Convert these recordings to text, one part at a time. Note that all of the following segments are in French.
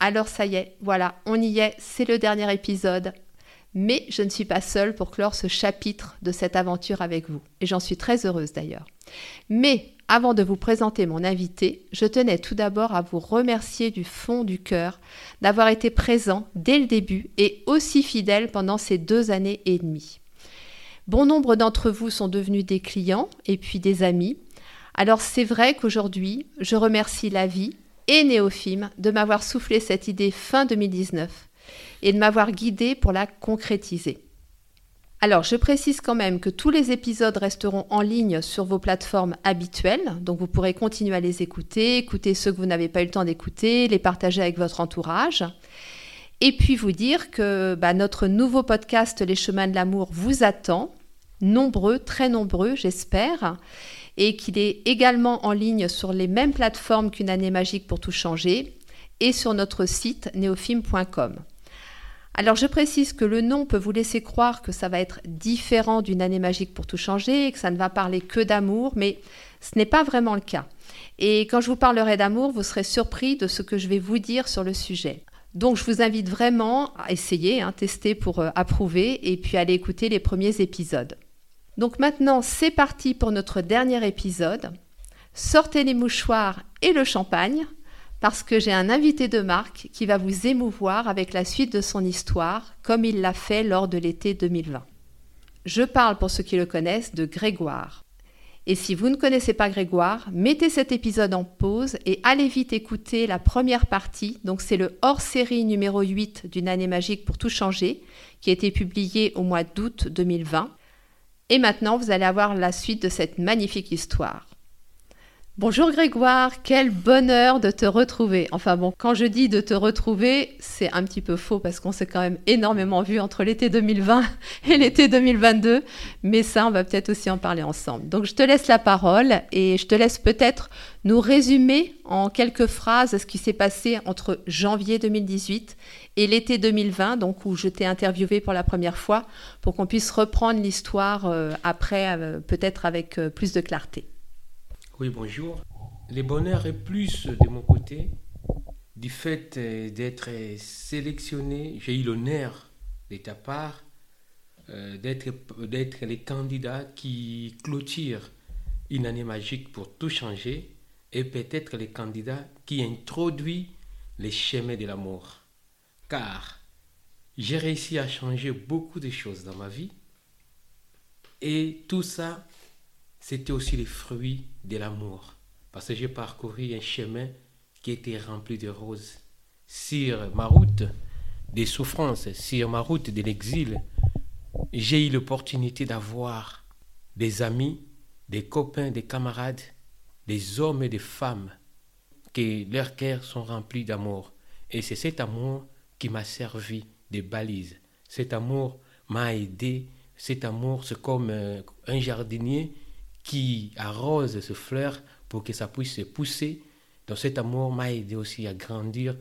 Alors ça y est, voilà, on y est, c'est le dernier épisode. Mais je ne suis pas seule pour clore ce chapitre de cette aventure avec vous. Et j'en suis très heureuse d'ailleurs. Mais avant de vous présenter mon invité, je tenais tout d'abord à vous remercier du fond du cœur d'avoir été présent dès le début et aussi fidèle pendant ces deux années et demie. Bon nombre d'entre vous sont devenus des clients et puis des amis alors c'est vrai qu'aujourd'hui, je remercie la vie et Néophime de m'avoir soufflé cette idée fin 2019 et de m'avoir guidé pour la concrétiser. Alors, je précise quand même que tous les épisodes resteront en ligne sur vos plateformes habituelles, donc vous pourrez continuer à les écouter, écouter ceux que vous n'avez pas eu le temps d'écouter, les partager avec votre entourage. Et puis vous dire que bah, notre nouveau podcast Les chemins de l'amour vous attend, nombreux, très nombreux, j'espère et qu'il est également en ligne sur les mêmes plateformes qu'une année magique pour tout changer et sur notre site neofilm.com. Alors je précise que le nom peut vous laisser croire que ça va être différent d'une année magique pour tout changer et que ça ne va parler que d'amour, mais ce n'est pas vraiment le cas. Et quand je vous parlerai d'amour, vous serez surpris de ce que je vais vous dire sur le sujet. Donc je vous invite vraiment à essayer, hein, tester pour euh, approuver et puis aller écouter les premiers épisodes. Donc maintenant, c'est parti pour notre dernier épisode. Sortez les mouchoirs et le champagne parce que j'ai un invité de marque qui va vous émouvoir avec la suite de son histoire comme il l'a fait lors de l'été 2020. Je parle pour ceux qui le connaissent de Grégoire. Et si vous ne connaissez pas Grégoire, mettez cet épisode en pause et allez vite écouter la première partie. Donc c'est le hors-série numéro 8 d'une année magique pour tout changer qui a été publié au mois d'août 2020 et maintenant, vous allez avoir la suite de cette magnifique histoire. Bonjour Grégoire, quel bonheur de te retrouver. Enfin bon, quand je dis de te retrouver, c'est un petit peu faux parce qu'on s'est quand même énormément vu entre l'été 2020 et l'été 2022, mais ça, on va peut-être aussi en parler ensemble. Donc je te laisse la parole et je te laisse peut-être nous résumer en quelques phrases ce qui s'est passé entre janvier 2018 et l'été 2020, donc où je t'ai interviewé pour la première fois, pour qu'on puisse reprendre l'histoire euh, après, euh, peut-être avec euh, plus de clarté. Oui, bonjour. Le bonheur est plus de mon côté du fait d'être sélectionné. J'ai eu l'honneur de ta part d'être les candidats qui clôturent une année magique pour tout changer et peut-être les candidats qui introduisent les chemins de l'amour car j'ai réussi à changer beaucoup de choses dans ma vie. Et tout ça, c'était aussi les fruits de l'amour. Parce que j'ai parcouru un chemin qui était rempli de roses. Sur ma route des souffrances, sur ma route de l'exil, j'ai eu l'opportunité d'avoir des amis, des copains, des camarades, des hommes et des femmes, que leurs cœurs sont remplis d'amour. Et c'est cet amour qui m'a servi de balise. Cet amour m'a aidé. Cet amour, c'est comme euh, un jardinier qui arrose ce fleur pour que ça puisse se pousser. Donc cet amour m'a aidé aussi à grandir,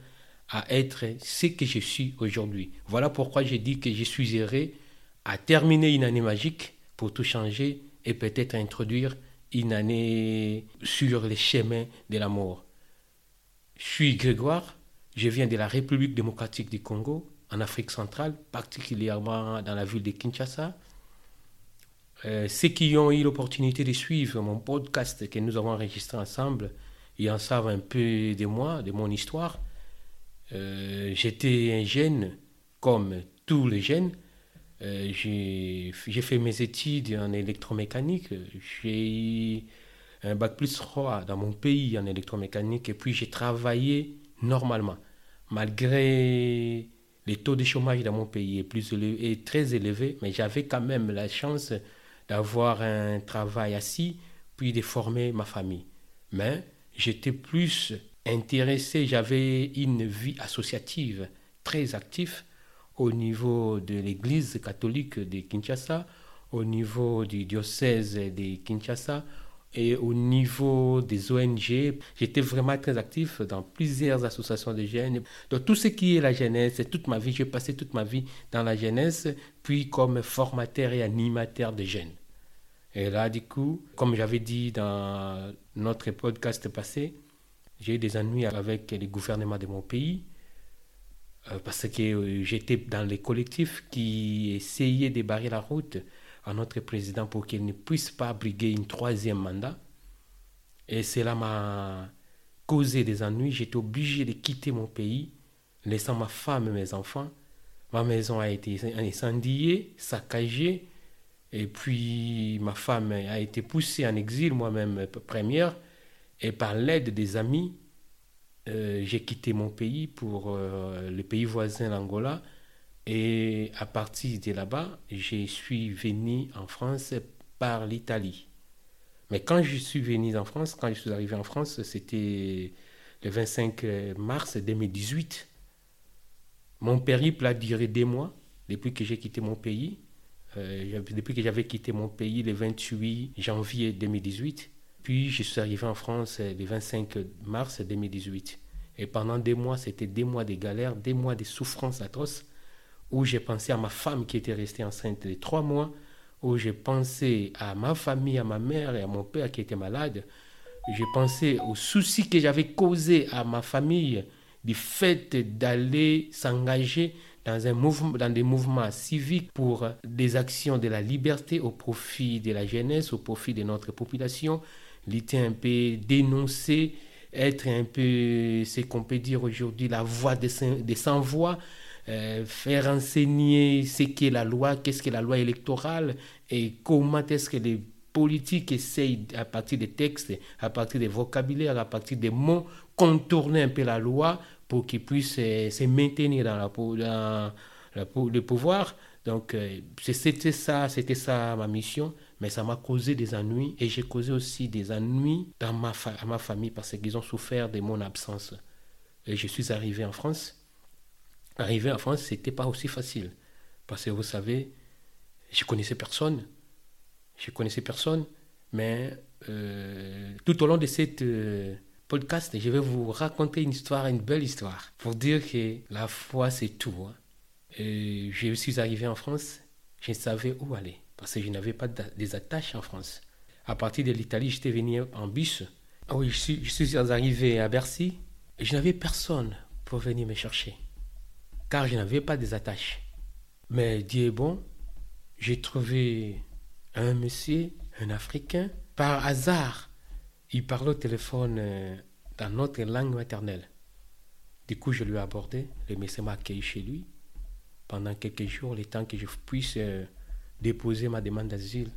à être ce que je suis aujourd'hui. Voilà pourquoi j'ai dit que je suis heureux à terminer une année magique pour tout changer et peut-être introduire une année sur les chemins de l'amour. Je suis Grégoire, je viens de la République démocratique du Congo, en Afrique centrale, particulièrement dans la ville de Kinshasa. Euh, ceux qui ont eu l'opportunité de suivre mon podcast que nous avons enregistré ensemble, ils en savent un peu de moi, de mon histoire. Euh, j'étais un jeune, comme tous les jeunes. Euh, j'ai fait mes études en électromécanique. J'ai eu un bac plus 3 dans mon pays en électromécanique et puis j'ai travaillé normalement, malgré les taux de chômage dans mon pays est, plus élevé, très élevé, mais j'avais quand même la chance d'avoir un travail assis, puis de former ma famille. Mais j'étais plus intéressé, j'avais une vie associative très active au niveau de l'église catholique de Kinshasa, au niveau du diocèse de Kinshasa et au niveau des ONG. J'étais vraiment très actif dans plusieurs associations de jeunes. Donc tout ce qui est la jeunesse, toute ma vie, j'ai passé toute ma vie dans la jeunesse, puis comme formateur et animateur de jeunes. Et là, du coup, comme j'avais dit dans notre podcast passé, j'ai eu des ennuis avec les gouvernements de mon pays euh, parce que j'étais dans les collectifs qui essayaient de barrer la route à notre président pour qu'il ne puisse pas briguer une troisième mandat. Et cela m'a causé des ennuis. J'étais obligé de quitter mon pays, laissant ma femme et mes enfants. Ma maison a été incendiée, saccagée. Et puis ma femme a été poussée en exil, moi-même première. Et par l'aide des amis, euh, j'ai quitté mon pays pour euh, le pays voisin, l'Angola. Et à partir de là-bas, je suis venu en France par l'Italie. Mais quand je suis venu en France, quand je suis arrivé en France, c'était le 25 mars 2018. Mon périple a duré des mois depuis que j'ai quitté mon pays. Euh, depuis que j'avais quitté mon pays le 28 janvier 2018. Puis je suis arrivé en France le 25 mars 2018. Et pendant des mois, c'était des mois de galères, des mois de souffrances atroces où j'ai pensé à ma femme qui était restée enceinte de trois mois, où j'ai pensé à ma famille, à ma mère et à mon père qui était malade. J'ai pensé aux soucis que j'avais causés à ma famille du fait d'aller s'engager dans, un mouvement, dans des mouvements civiques pour des actions de la liberté au profit de la jeunesse, au profit de notre population, l'été un peu dénoncer, être un peu, ce qu'on peut dire aujourd'hui, la voix des sans-voix, euh, faire enseigner ce qu'est la loi, qu'est-ce qu'est la loi électorale et comment est-ce que les politiques essayent, à partir des textes, à partir des vocabulaires, à partir des mots, contourner un peu la loi pour qu'ils puissent euh, se maintenir dans, le pouvoir. Donc, euh, c'était ça, c'était ça ma mission, mais ça m'a causé des ennuis et j'ai causé aussi des ennuis dans ma, ma famille parce qu'ils ont souffert de mon absence. Et je suis arrivé en France arriver en France, c'était pas aussi facile. Parce que vous savez, je connaissais personne. Je connaissais personne. Mais euh, tout au long de cette euh, podcast, je vais vous raconter une histoire, une belle histoire, pour dire que la foi, c'est tout. Hein. Et je suis arrivé en France, je savais où aller, parce que je n'avais pas des attaches en France. À partir de l'Italie, j'étais venu en bus. Ah oui, je suis, suis arrivé à Bercy, et je n'avais personne pour venir me chercher car je n'avais pas des attaches. Mais Dieu est bon, j'ai trouvé un monsieur, un Africain, par hasard. Il parlait au téléphone euh, dans notre langue maternelle. Du coup, je lui ai abordé. Le monsieur m'a accueilli chez lui pendant quelques jours, le temps que je puisse euh, déposer ma demande d'asile.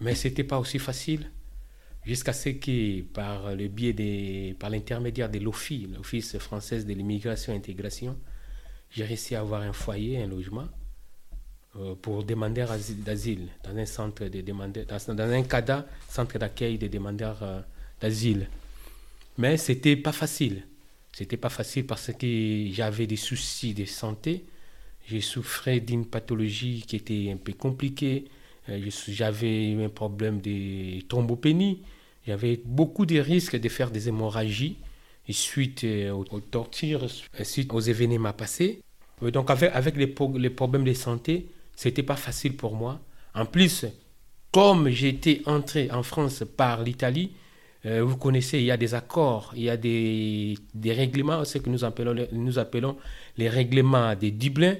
Mais ce n'était pas aussi facile jusqu'à ce que par le biais des, par l'intermédiaire de l'OFI, l'Office française de l'immigration et intégration, j'ai réussi à avoir un foyer, un logement euh, pour demandeurs d'asile dans un centre un CADA, centre d'accueil des demandeurs euh, d'asile. Mais c'était pas facile. C'était pas facile parce que j'avais des soucis de santé. J'ai souffert d'une pathologie qui était un peu compliquée. Euh, j'avais un problème de thrombopénie. J'avais beaucoup de risques de faire des hémorragies suite aux, tortures, suite aux événements passés. Euh, donc avec, les, problèmes de santé, c'était pas facile pour moi. En plus, comme j'étais entré en France par l'Italie, euh, vous connaissez, il y a des accords, il y a des, règlements, ce que nous appelons, nous appelons les règlements de Dublin,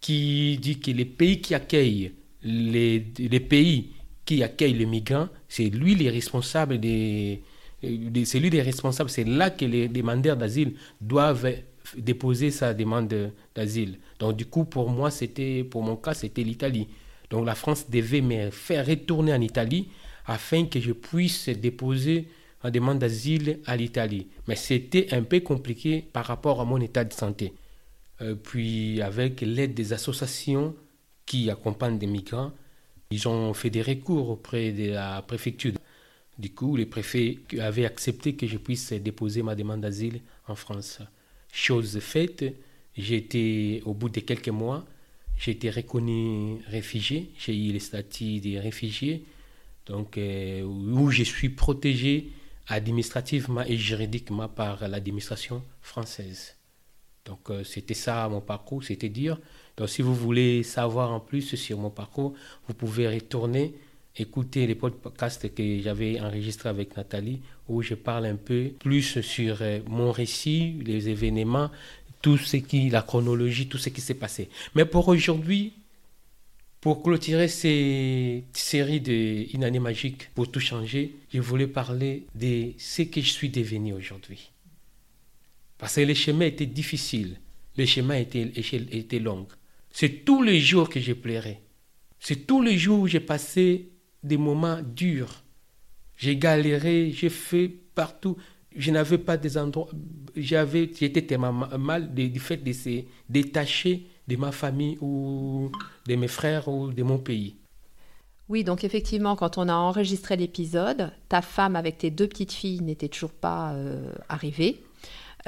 qui dit que les pays qui accueillent les, les pays qui accueillent les migrants, c'est lui les responsables des, c'est lui les responsables, c'est là que les demandeurs d'asile doivent déposer sa demande d'asile. Donc du coup, pour moi, c'était, pour mon cas, c'était l'Italie. Donc la France devait me faire retourner en Italie afin que je puisse déposer ma demande d'asile à l'Italie. Mais c'était un peu compliqué par rapport à mon état de santé. Euh, puis avec l'aide des associations qui accompagnent des migrants, ils ont fait des recours auprès de la préfecture Du coup, les préfets avaient accepté que je puisse déposer ma demande d'asile en France. Chose faite, j'ai été, au bout de quelques mois, j'ai été reconnu réfugié. J'ai eu le statut de réfugié, donc, euh, où je suis protégé administrativement et juridiquement par l'administration française. Donc, euh, c'était ça mon parcours, c'était dire. Donc, si vous voulez savoir en plus sur mon parcours, vous pouvez retourner écouter les podcasts que j'avais enregistrés avec Nathalie, où je parle un peu plus sur euh, mon récit, les événements, tout ce qui, la chronologie, tout ce qui s'est passé. Mais pour aujourd'hui, pour clôturer cette série de Une année magique, pour tout changer, je voulais parler de ce que je suis devenu aujourd'hui. Parce que les chemins étaient difficiles, les chemins étaient, étaient longs. C'est tous les jours que je plairais. C'est tous les jours où j'ai passé des moments durs. J'ai galéré, j'ai fait partout. Je n'avais pas des endroits. J'avais, j'étais tellement mal du fait de se détacher de ma famille ou de mes frères ou de mon pays. Oui, donc effectivement, quand on a enregistré l'épisode, ta femme avec tes deux petites filles n'était toujours pas euh, arrivée.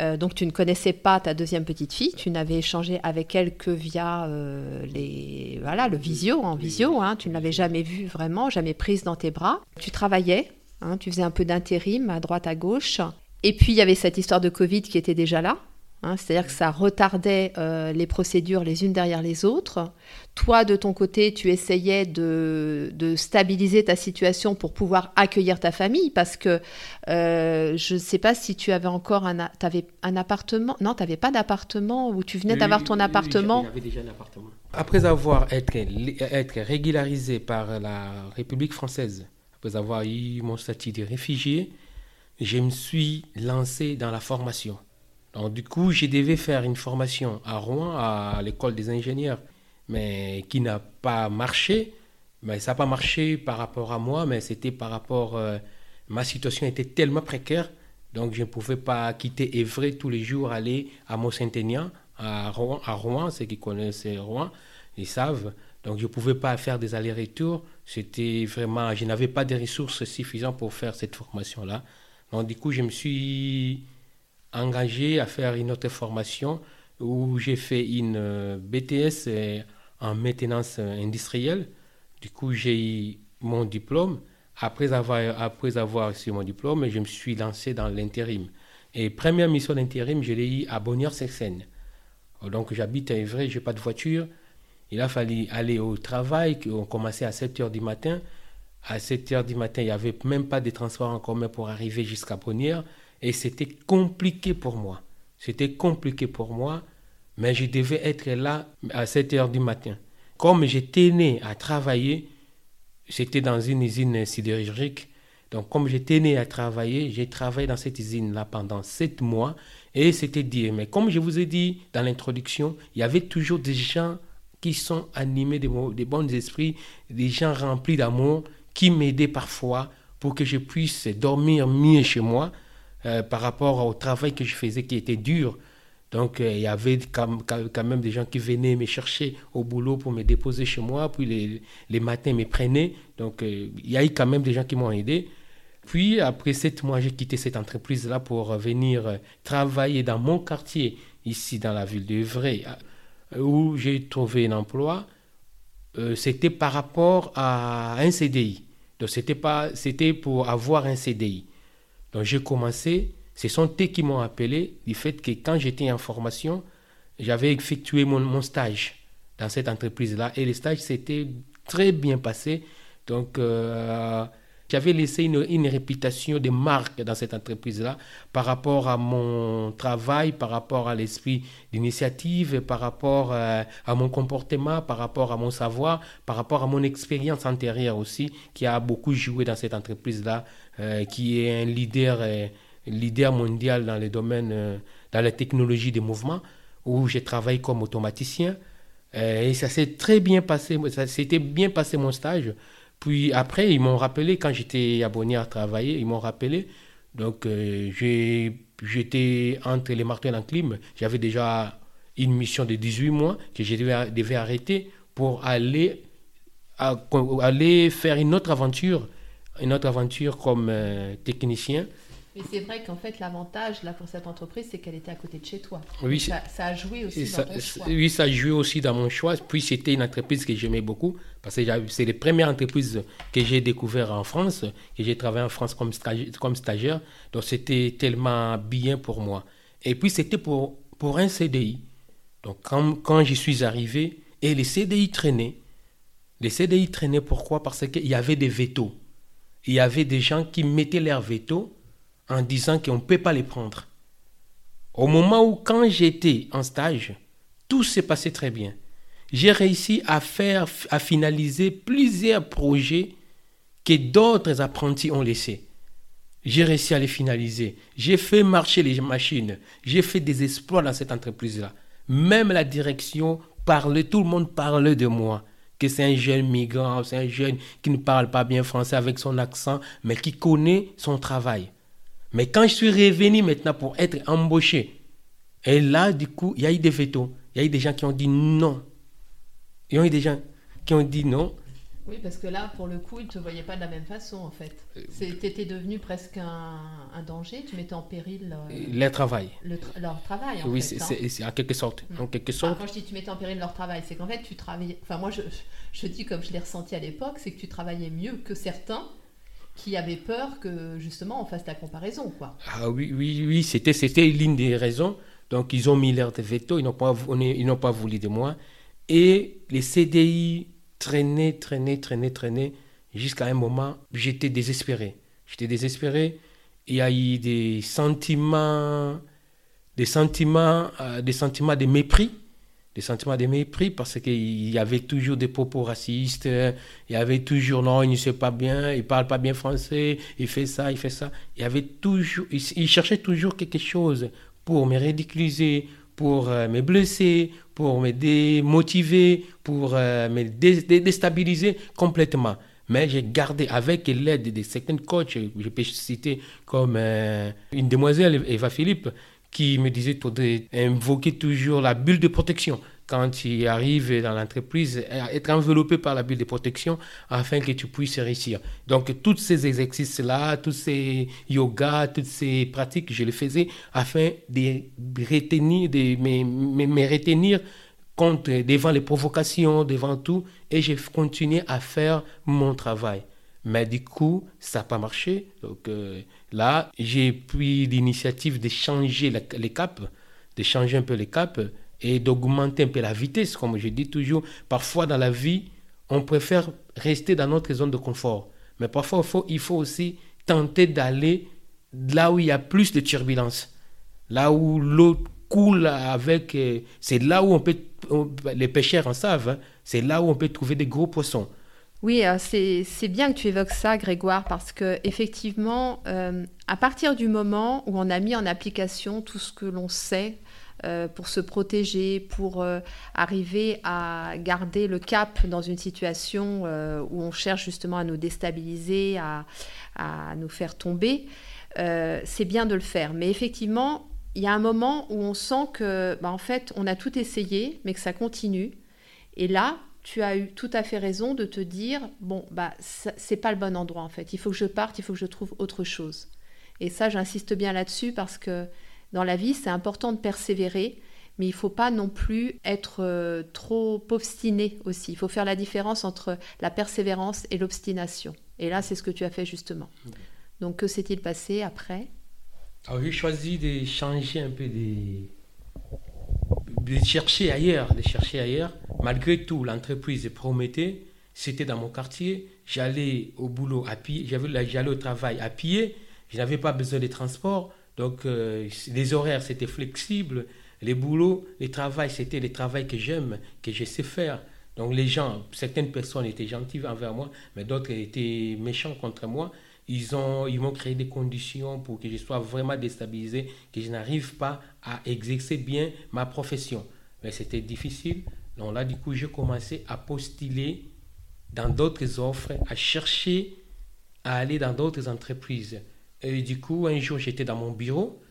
Euh, donc tu ne connaissais pas ta deuxième petite fille, tu n'avais échangé avec elle que via euh, les, voilà, le visio, en visio, hein. tu ne l'avais jamais vue vraiment, jamais prise dans tes bras. Tu travaillais, hein, tu faisais un peu d'intérim à droite à gauche. Et puis il y avait cette histoire de Covid qui était déjà là, Hein, c'est-à-dire que ça retardait euh, les procédures les unes derrière les autres. Toi, de ton côté, tu essayais de, stabiliser ta situation pour pouvoir accueillir ta famille, parce que euh, je ne sais pas si tu avais encore un, avais un appartement. Non, tu n'avais pas d'appartement, ou tu venais d'avoir ton appartement? J'avais déjà un appartement. Après avoir été, être régularisé par la République française, après avoir eu mon statut de réfugié, je me suis lancé dans la formation. Donc, du coup, je devais faire une formation à Rouen, à l'école des ingénieurs, mais qui n'a pas marché. Mais ça n'a pas marché par rapport à moi, mais c'était par rapport. Euh, ma situation était tellement précaire, donc je ne pouvais pas quitter Évry tous les jours, aller à Mont-Saint-Aignan, à Rouen, à Rouen, ceux qui connaissent Rouen, ils savent. Donc je ne pouvais pas faire des allers-retours. C'était vraiment. Je n'avais pas de ressources suffisantes pour faire cette formation-là. Donc, du coup, je me suis engagé à faire une autre formation où j'ai fait une euh, BTS euh, en maintenance industrielle. Du coup, j'ai eu mon diplôme. Après avoir, après avoir reçu mon diplôme, je me suis lancé dans l'intérim. Et première mission d'intérim, je l'ai eu à Bonnières-sur-Seine. Donc j'habite à Évry, je n'ai pas de voiture. Il a fallu aller au travail, on commençait à 7 h du matin. À 7 h du matin, il n'y avait même pas de transport en commun pour arriver jusqu'à Bonnières. Et c'était compliqué pour moi. C'était compliqué pour moi, mais je devais être là à 7 heures du matin. Comme j'étais né à travailler, c'était dans une usine sidérurgique. Donc, comme j'étais né à travailler, j'ai travaillé dans cette usine-là pendant sept mois. Et c'était dire, mais comme je vous ai dit dans l'introduction, il y avait toujours des gens qui sont animés de, de bons esprits, des gens remplis d'amour, qui m'aidaient parfois pour que je puisse dormir mieux chez moi. Euh, par rapport au travail que je faisais qui était dur. Donc, euh, il y avait quand, même des gens qui venaient me chercher au boulot pour me déposer chez moi. Puis les, les matins, me prenaient. Donc, euh, il y a eu quand même des gens qui m'ont aidé. Puis, après sept mois, j'ai quitté cette entreprise-là pour venir travailler dans mon quartier, ici dans la ville de Vrai, où j'ai trouvé un emploi. c'était par rapport à un CDI. Donc, c'était pour avoir un CDI. Donc j'ai commencé, ce sont eux qui m'ont appelé du fait que quand j'étais en formation, j'avais effectué mon, stage dans cette entreprise-là et le stage s'était très bien passé. Donc euh, j'avais laissé une, réputation de marque dans cette entreprise-là par rapport à mon travail, par rapport à l'esprit d'initiative, par rapport euh, à mon comportement, par rapport à mon savoir, par rapport à mon expérience antérieure aussi, qui a beaucoup joué dans cette entreprise-là, euh, qui est un leader, euh, leader mondial dans les domaines, dans la technologie des mouvements, où j'ai travaillé comme automaticien. et ça s'est très bien passé, ça s'était bien passé mon stage. Puis après, ils m'ont rappelé, quand j'étais abonné à travailler, ils m'ont rappelé. Donc, euh, j'étais entre les marteaux et l'enclume. J'avais déjà une mission de 18 mois que je devais, arrêter pour aller, aller faire une autre aventure une autre aventure comme euh, technicien. Mais c'est vrai qu'en fait, l'avantage là pour cette entreprise, c'est qu'elle était à côté de chez toi. Oui, ça, ça, a joué aussi dans ton choix. Oui, ça a joué aussi dans mon choix. Puis c'était une entreprise que j'aimais beaucoup parce que c'est les premières entreprises que j'ai découvertes en France, que j'ai travaillé en France comme, comme stagiaire. Donc c'était tellement bien pour moi. Et puis c'était pour, pour un CDI. Donc quand, quand j'y suis arrivé, et les CDI traînaient. Les CDI traînaient pourquoi? Parce qu'il y avait des vétos. Il y avait des gens qui mettaient leurs vétos en disant qu'on ne peut pas les prendre. Au moment où, quand j'étais en stage, tout s'est passé très bien. J'ai réussi à faire, à finaliser plusieurs projets que d'autres apprentis ont laissés. J'ai réussi à les finaliser. J'ai fait marcher les machines. J'ai fait des exploits dans cette entreprise-là. Même la direction parlait, tout le monde parlait de moi. Que c'est un jeune migrant, c'est un jeune qui ne parle pas bien français avec son accent, mais qui connaît son travail. Mais quand je suis revenu maintenant pour être embauché, et là, du coup, il y a eu des vétos. Il y a eu des gens qui ont dit non. Il y a eu des gens qui ont dit non. Oui, parce que là, pour le coup, ils ne te voyaient pas de la même façon, en fait. Euh, tu étais devenu presque un, danger, tu mettais en péril euh, leur travail. leur travail, en oui, fait. Oui, c'est en quelque sorte. En quelque sorte. quand je dis tu mettais en péril leur travail, c'est qu'en fait, tu travaillais. Enfin, moi, je, je dis comme je l'ai ressenti à l'époque, c'est que tu travaillais mieux que certains qui avaient peur que justement on fasse la comparaison. Quoi. Ah oui, oui, oui, c'était, c'était l'une des raisons. Donc ils ont mis l'air de veto, ils n'ont pas, ils n'ont pas voulu de moi. Et les CDI traînaient, traînaient, traînaient, traînaient, jusqu'à un moment, j'étais désespéré. J'étais désespéré. Il y a eu des sentiments, des sentiments, euh, des sentiments de mépris des sentiments de mépris parce qu'il y avait toujours des propos racistes, il y avait toujours non, il ne sait pas bien, il parle pas bien français, il fait ça, il fait ça. Il cherchait toujours quelque chose pour me ridiculiser, pour euh, me blesser, pour me démotiver, pour euh, me déstabiliser complètement. Mais j'ai gardé avec l'aide de certains coachs, je peux citer comme euh, une demoiselle, Eva Philippe, qui me disait d'invoquer toujours la bulle de protection quand il arrive dans l'entreprise, être enveloppé par la bulle de protection afin que tu puisses réussir. Donc, tous ces exercices-là, tous ces yogas, toutes ces pratiques, je les faisais afin de retenir, de me, retenir contre, devant les provocations, devant tout, et j'ai continué à faire mon travail. Mais du coup, ça n'a pas marché. Donc euh, là, j'ai pris l'initiative de changer les caps, de changer un peu les caps et d'augmenter un peu la vitesse, comme je dis toujours. Parfois dans la vie, on préfère rester dans notre zone de confort. Mais parfois, il faut, il faut aussi tenter d'aller là où il y a plus de turbulence, là où l'eau coule avec... Euh, c'est là où on peut... les pêcheurs en savent, hein. c'est là où on peut trouver des gros poissons. Oui, euh, c'est bien que tu évoques ça, Grégoire, parce que effectivement, euh, à partir du moment où on a mis en application tout ce que l'on sait euh, pour se protéger, pour arriver à garder le cap dans une situation où on cherche justement à nous déstabiliser, à, nous faire tomber, c'est bien de le faire. Mais effectivement, il y a un moment où on sent que, bah, en fait, on a tout essayé, mais que ça continue. Et là, tu as eu tout à fait raison de te dire bon bah c'est pas le bon endroit en fait. Il faut que je parte, il faut que je trouve autre chose. Et ça, j'insiste bien là-dessus parce que dans la vie, c'est important de persévérer, mais il faut pas non plus être euh, trop obstiné aussi. Il faut faire la différence entre la persévérance et l'obstination. Et là, c'est ce que tu as fait justement. Donc, que s'est-il passé après? Alors, j'ai choisi de changer un peu des de chercher ailleurs, de chercher ailleurs. Malgré tout, l'entreprise promettait, c'était dans mon quartier, j'allais au boulot à pied, j'allais au travail à pied, je n'avais pas besoin de transport, donc euh, les horaires c'était flexible, les boulots, les travails c'était les travails que j'aime, que je sais faire. Donc les gens, certaines personnes étaient gentilles envers moi, mais d'autres étaient méchants contre moi. Ils, ont, ils m'ont créé des conditions pour que je sois vraiment déstabilisé, que je n'arrive pas à exercer bien ma profession. Mais c'était difficile. Donc là, du coup, j'ai commencé à postuler dans d'autres offres, à chercher à aller dans d'autres entreprises. Et du coup, un jour, j'étais dans mon bureau,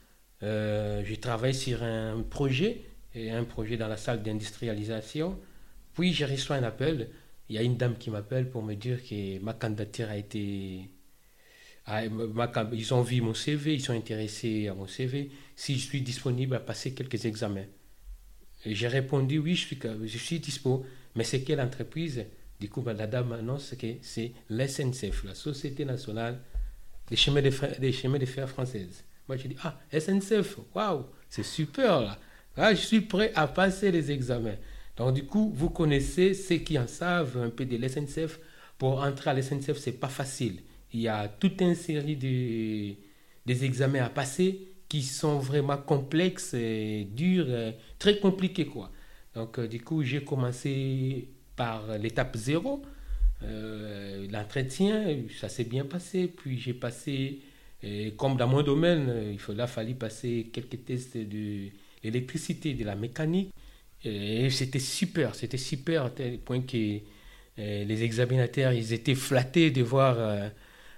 euh, je travaillais sur un projet, et un projet dans la salle d'industrialisation. Puis j'ai reçu un appel. Il y a une dame qui m'appelle pour me dire que ma candidature a été à ils ont vu mon CV, ils sont intéressés à mon CV, si je suis disponible à passer quelques examens. J'ai répondu oui, je suis, je suis dispo, mais c'est quelle entreprise? Du coup, la dame annonce que c'est l'SNCF, la Société nationale des chemins de fer, des françaises. Moi, je dis ah, SNCF, waouh, c'est super là. là. Je suis prêt à passer les examens. Donc, du coup, vous connaissez ceux qui en savent un peu de l'SNCF. Pour entrer à l'SNCF, c'est pas facile. Il y a toute une série de, des examens à passer qui sont vraiment complexes, et durs, très compliqués. Quoi. Donc, euh, du coup, j'ai commencé par l'étape zéro, euh, l'entretien, ça s'est bien passé. Puis j'ai passé, euh, comme dans mon domaine, il a fallu passer quelques tests de l'électricité, de la mécanique. Et c'était super, c'était super, à tel point que les examinateurs, ils étaient flattés de voir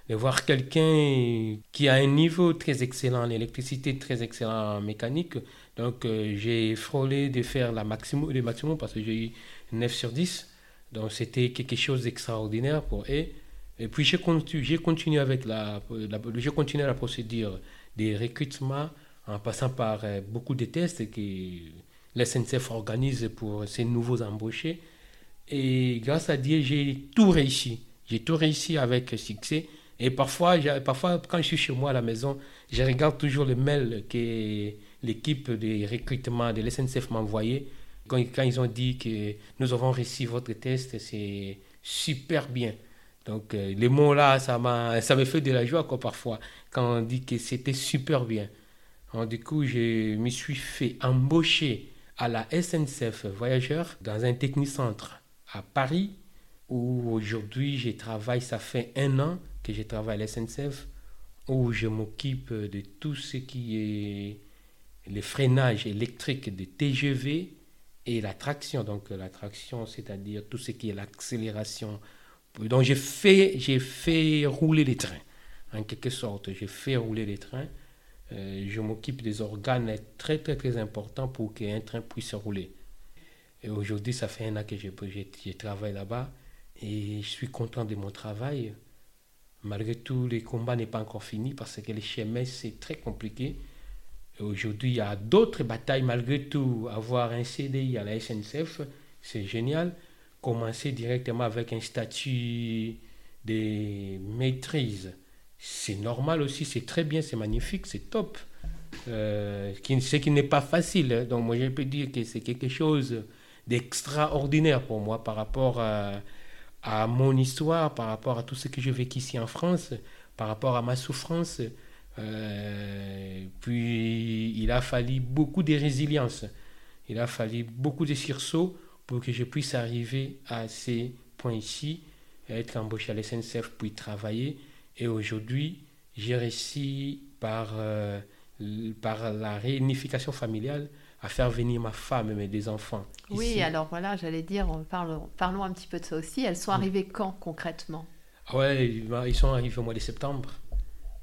de voir quelqu'un qui a un niveau très excellent en électricité, très excellent en mécanique. Donc euh, j'ai frôlé de faire la maximum, le maximum parce que j'ai eu 9 sur 10. Donc c'était quelque chose d'extraordinaire pour eux. Et puis j'ai continué, avec la, j'ai continué la procédure des recrutements en passant par euh, beaucoup de tests que l'SNCF organise pour ces nouveaux embauchés. Et grâce à Dieu, j'ai tout réussi. J'ai tout réussi avec succès. Et parfois, parfois, quand je suis chez moi à la maison, je regarde toujours le mail que l'équipe de recrutement de l'SNCF m'a envoyé. Quand, ils ont dit que nous avons réussi votre test, c'est super bien. Donc, euh, les mots-là, ça, me fait de la joie quoi, parfois, quand on dit que c'était super bien. Du coup, je me suis fait embaucher à la SNCF Voyageurs dans un technicentre à Paris, où aujourd'hui je travaille, ça fait un an que je travaille à la SNCF, où je m'occupe de tout ce qui est le freinage électrique des TGV et la traction. Donc la traction, c'est-à-dire tout ce qui est l'accélération. Donc j'ai fait, j'ai fait rouler les trains, en quelque sorte. J'ai fait rouler les trains. Euh, je m'occupe des organes très très très importants pour qu'un train puisse rouler. Et aujourd'hui, ça fait un an que je, je travaille là-bas et je suis content de mon travail. Malgré tout, le combat n'est pas encore fini parce que les chemins, c'est très compliqué. Aujourd'hui, il y a d'autres batailles. Malgré tout, avoir un CDI à la SNCF, c'est génial. Commencer directement avec un statut de maîtrise, c'est normal aussi, c'est très bien, c'est magnifique, c'est top. Euh, ce qui n'est pas facile. Hein. Donc, moi, je peux dire que c'est quelque chose d'extraordinaire pour moi par rapport à à mon histoire, par rapport à tout ce que j'ai vécu ici en France, par rapport à ma souffrance. Euh, puis il a fallu beaucoup de résilience, il a fallu beaucoup de sursauts pour que je puisse arriver à ces points ici, être embauché à la puis travailler. Et aujourd'hui, j'ai réussi par, euh, par la réunification familiale à faire venir ma femme et mes deux enfants. Oui, alors voilà, j'allais dire, parlons, parlons un petit peu de ça aussi. Elles sont arrivées quand concrètement? Ah Ouais, ils sont arrivés au mois de septembre.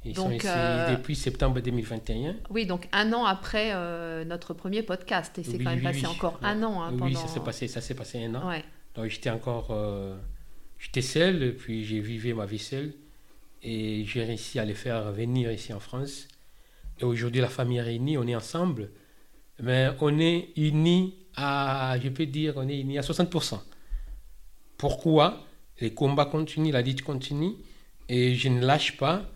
Ils sont ici euh, depuis septembre 2021. Oui, donc un an après euh, notre premier podcast. Et c'est quand même passé encore un an. Hein, oui, ça s'est passé, ça s'est passé un an. Donc j'étais encore... Euh, j'étais seul, puis j'ai vécu ma vie seule. Et j'ai réussi à les faire venir ici en France. Et aujourd'hui, la famille est réunie, on est ensemble mais on est unis à, je peux dire, on est unis à 60%. Pourquoi? Les combats continuent, la lutte continue, et je ne lâche pas.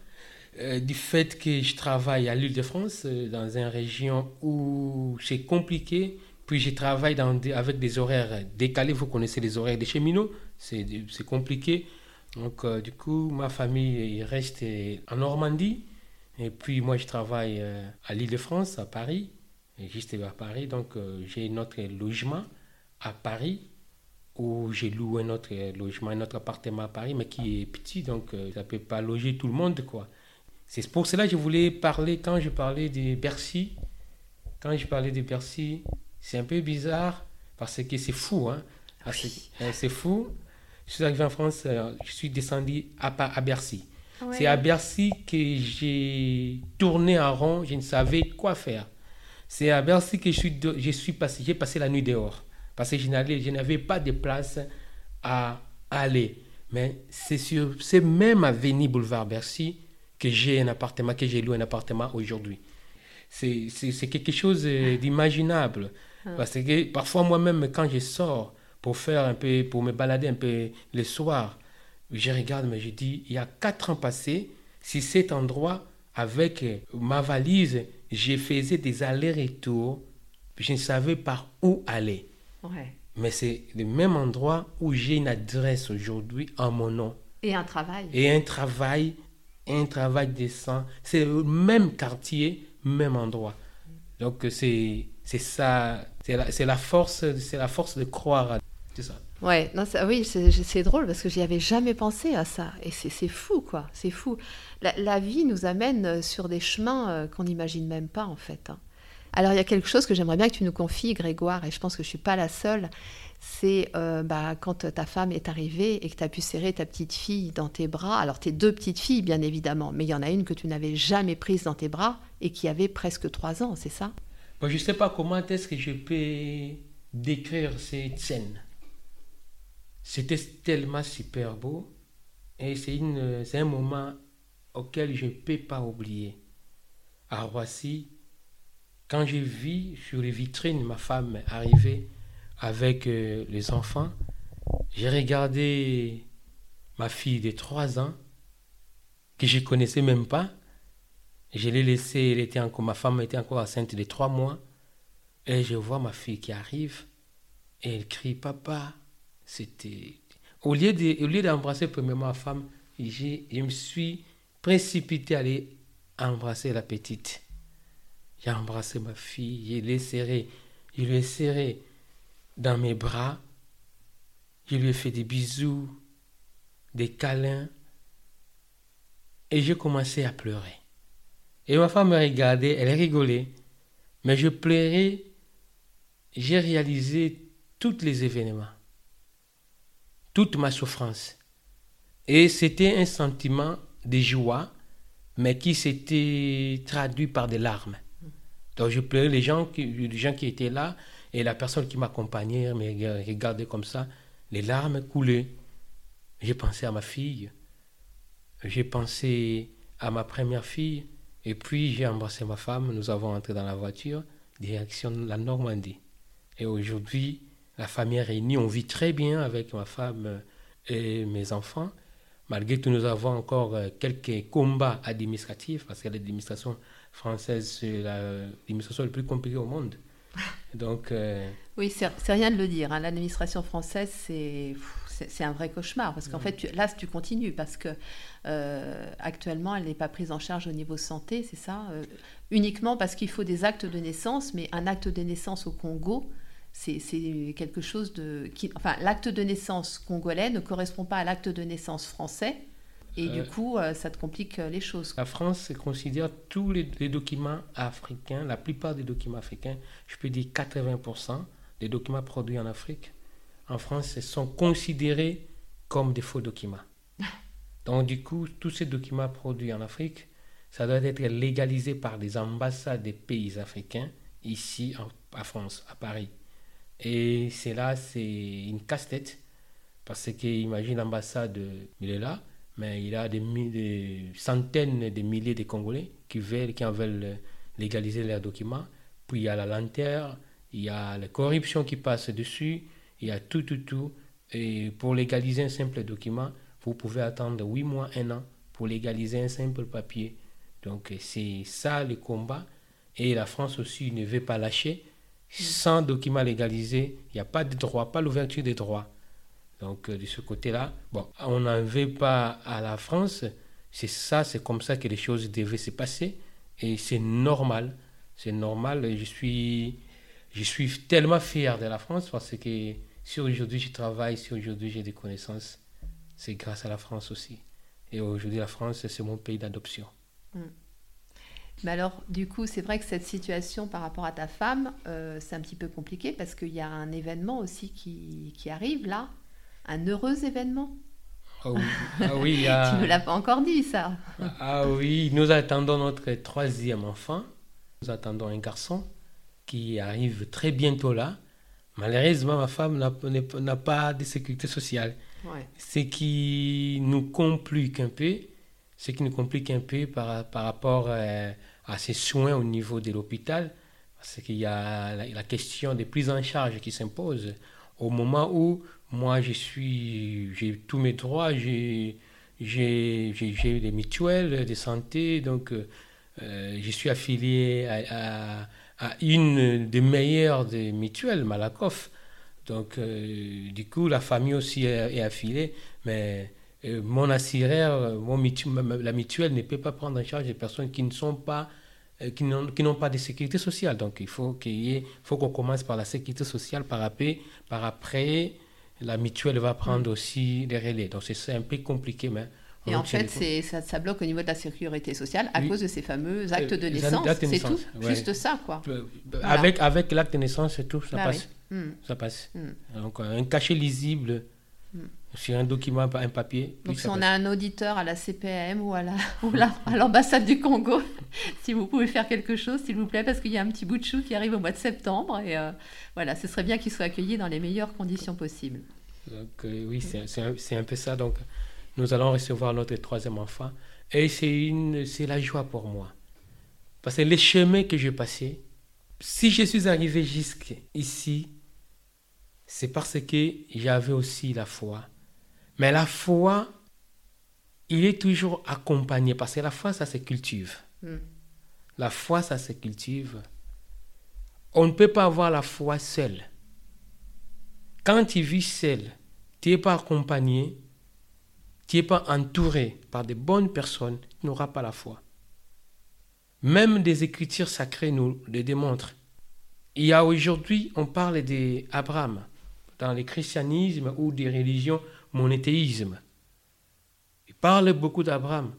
Euh, du fait que je travaille à l'île de France, euh, dans une région où c'est compliqué, puis je travaille avec des horaires décalés, vous connaissez les horaires des cheminots, c'est compliqué. Donc, euh, du coup, ma famille reste en Normandie, et puis moi, je travaille à l'île de France, à Paris juste à Paris. Donc, euh, j'ai notre logement à Paris où j'ai loué un autre logement, un autre appartement à Paris, mais qui est petit, donc euh, ça ne peut pas loger tout le monde, quoi. C'est pour cela que je voulais parler, quand je parlais de Bercy, quand je parlais de Bercy, c'est un peu bizarre, parce que c'est fou, hein. Ah, euh, c'est fou. Je suis arrivé en France, je suis descendu à, à Bercy. C'est à Bercy que j'ai tourné en rond, je ne savais quoi faire. C'est à Bercy que je suis, je suis passé, j'ai passé la nuit dehors. Parce que je n'avais pas de place à aller. Mais c'est sur même avenue boulevard Bercy que j'ai un appartement, que j'ai loué un appartement aujourd'hui. C'est quelque chose euh, d'imaginable. Ah. Parce que parfois moi-même, quand je sors pour faire un peu, pour me balader un peu le soir, je regarde, mais je dis, il y a quatre ans passés, si cet endroit, avec ma valise, je faisais des allers-retours, je ne savais par où aller. Mais c'est le même endroit où j'ai une adresse aujourd'hui en mon nom. Et un travail. Et un travail, un travail décent. C'est le même quartier, même endroit. Donc c'est c'est ça, c'est la, la, force, c'est la force de croire. C'est ça. Ouais, oui, c'est drôle parce que j'y avais jamais pensé à ça. Et c'est fou, quoi. C'est fou. La, vie nous amène sur des chemins euh, qu'on n'imagine même pas, en fait. Hein. Alors, il y a quelque chose que j'aimerais bien que tu nous confies, Grégoire, et je pense que je ne suis pas la seule. C'est euh, bah, quand ta femme est arrivée et que tu as pu serrer ta petite fille dans tes bras. Alors, tes deux petites filles, bien évidemment, mais il y en a une que tu n'avais jamais prise dans tes bras et qui avait presque trois ans, c'est ça? Je ne sais pas comment est-ce que je peux décrire cette scène. C'était tellement super beau et c'est un moment auquel je ne peux pas oublier. À Roissy, quand j'ai vu sur les vitrines ma femme arriver avec euh, les enfants, j'ai regardé ma fille de 3 ans, que je ne connaissais même pas. Je l'ai laissée, elle était encore, ma femme était encore enceinte de 3 mois. Et je vois ma fille qui arrive et elle crie Papa. C'était. Au lieu d'embrasser premièrement ma femme, je me suis précipité à aller embrasser la petite. J'ai embrassé ma fille, je l'ai serrée, je l'ai serrée dans mes bras, je lui ai fait des bisous, des câlins, et j'ai commencé à pleurer. Et ma femme me regardait, elle rigolait, mais je pleurais, j'ai réalisé tous les événements, toute ma souffrance. Et c'était un sentiment de joie, mais qui s'était traduit par des larmes. Donc je pleurais les gens qui, les gens qui étaient là et la personne qui m'accompagnait me regardait comme ça, les larmes coulaient. J'ai pensé à ma fille, j'ai pensé à ma première fille et puis j'ai embrassé ma femme. Nous avons entré dans la voiture, direction la Normandie. Et aujourd'hui, la famille est réunie, on vit très bien avec ma femme et mes enfants. Malgré que nous avons encore quelques combats administratifs, parce que l'administration française, c'est l'administration la plus compliquée au monde. Donc, euh, Oui, c'est rien de le dire. Hein. L'administration française, c'est c'est un vrai cauchemar parce qu'en fait, là, tu continues parce que euh, actuellement, elle n'est pas prise en charge au niveau santé, c'est ça euh, Uniquement parce qu'il faut des actes de naissance, mais un acte de naissance au Congo, c'est quelque chose de. Qui, enfin, l'acte de naissance congolais ne correspond pas à l'acte de naissance français. Et du euh, coup, euh, ça te complique euh, les choses. La France considère tous les, documents africains, la plupart des documents africains, je peux dire 80% des documents produits en Afrique, en France, sont considérés comme des faux documents. Donc du coup, tous ces documents produits en Afrique, ça doit être légalisé par les ambassades des pays africains ici en, France, à Paris. Et c'est là, c'est une casse-tête, parce que imagine l'ambassade, il est là, mais il y a des, centaines de milliers de Congolais qui veulent, qui en veulent légaliser leurs documents. Puis il y a la lenteur, il y a la corruption qui passe dessus, il y a tout, tout, tout. Et pour légaliser un simple document, vous pouvez attendre 8 mois, 1 an pour légaliser un simple papier. Donc c'est ça le combat. Et la France aussi ne veut pas lâcher. Sans document légalisé, il n'y a pas de droit, pas l'ouverture des droits. Donc, euh, de ce côté-là, bon, on n'en veut pas à la France. C'est ça, c'est comme ça que les choses devaient se passer. Et c'est normal. C'est normal. Je suis, je suis tellement fier de la France parce que si aujourd'hui je travaille, si aujourd'hui j'ai des connaissances, c'est grâce à la France aussi. Et aujourd'hui, la France, c'est mon pays d'adoption. Hmm. Mais alors, du coup, c'est vrai que cette situation par rapport à ta femme, euh, c'est un petit peu compliqué parce qu'il y a un événement aussi qui, qui arrive là, un heureux événement. Ah oui, ah tu ne l'as pas encore dit ça. ah oui, nous attendons notre troisième enfant. Nous attendons un garçon qui arrive très bientôt là. Malheureusement, ma femme n'a pas de sécurité sociale. Ce qui nous complique un peu, ce qui nous complique un peu par, par rapport euh, à ces soins au niveau de l'hôpital, parce qu'il y a la, question des prises en charge qui s'impose au moment où moi je suis, j'ai tous mes droits, j'ai, j'ai, des mutuelles de santé, donc euh, je suis affilié à, une des meilleures des mutuelles, Malakoff. Donc, euh, du coup, la famille aussi est, affiliée, mais mon assureur, mon la mutuelle ne peut pas prendre en charge des personnes qui ne sont pas euh, qui n'ont pas de sécurité sociale. Donc, il faut qu'il faut qu'on commence par la sécurité sociale, par après, par après, la mutuelle va prendre aussi les relais. Donc, c'est un peu compliqué, mais et en fait, ça, ça, bloque au niveau de la sécurité sociale à cause de ces fameux actes de naissance. C'est tout, juste ça, quoi. Avec, avec l'acte de naissance, c'est tout, ça bah passe. Hmm. Ça passe. Hmm. Donc, un cachet lisible. Sur un document, un papier. Donc, si on a un auditeur à la CPM ou à l'ambassade du Congo, si vous pouvez faire quelque chose, s'il vous plaît, parce qu'il y a un petit bout de chou qui arrive au mois de septembre. Et euh, voilà, ce serait bien qu'il soit accueilli dans les meilleures conditions possibles. Donc, euh, oui, c'est un, un, peu ça. Donc, nous allons recevoir notre troisième enfant. Et c'est la joie pour moi. Parce que les chemins que j'ai passés, si je suis arrivé jusqu'ici, c'est parce que j'avais aussi la foi. Mais la foi, il est toujours accompagné, parce que la foi, ça se cultive. Hmm. La foi, ça se cultive. On ne peut pas avoir la foi seul. Quand tu vis seul, tu n'es pas accompagné, tu n'es pas entouré par de bonnes personnes, tu n'auras pas la foi. Même des écritures sacrées nous le démontrent. Il y a aujourd'hui, on parle d'Abraham dans le christianisme ou des religions monothéisme. Il parle beaucoup d'Abraham,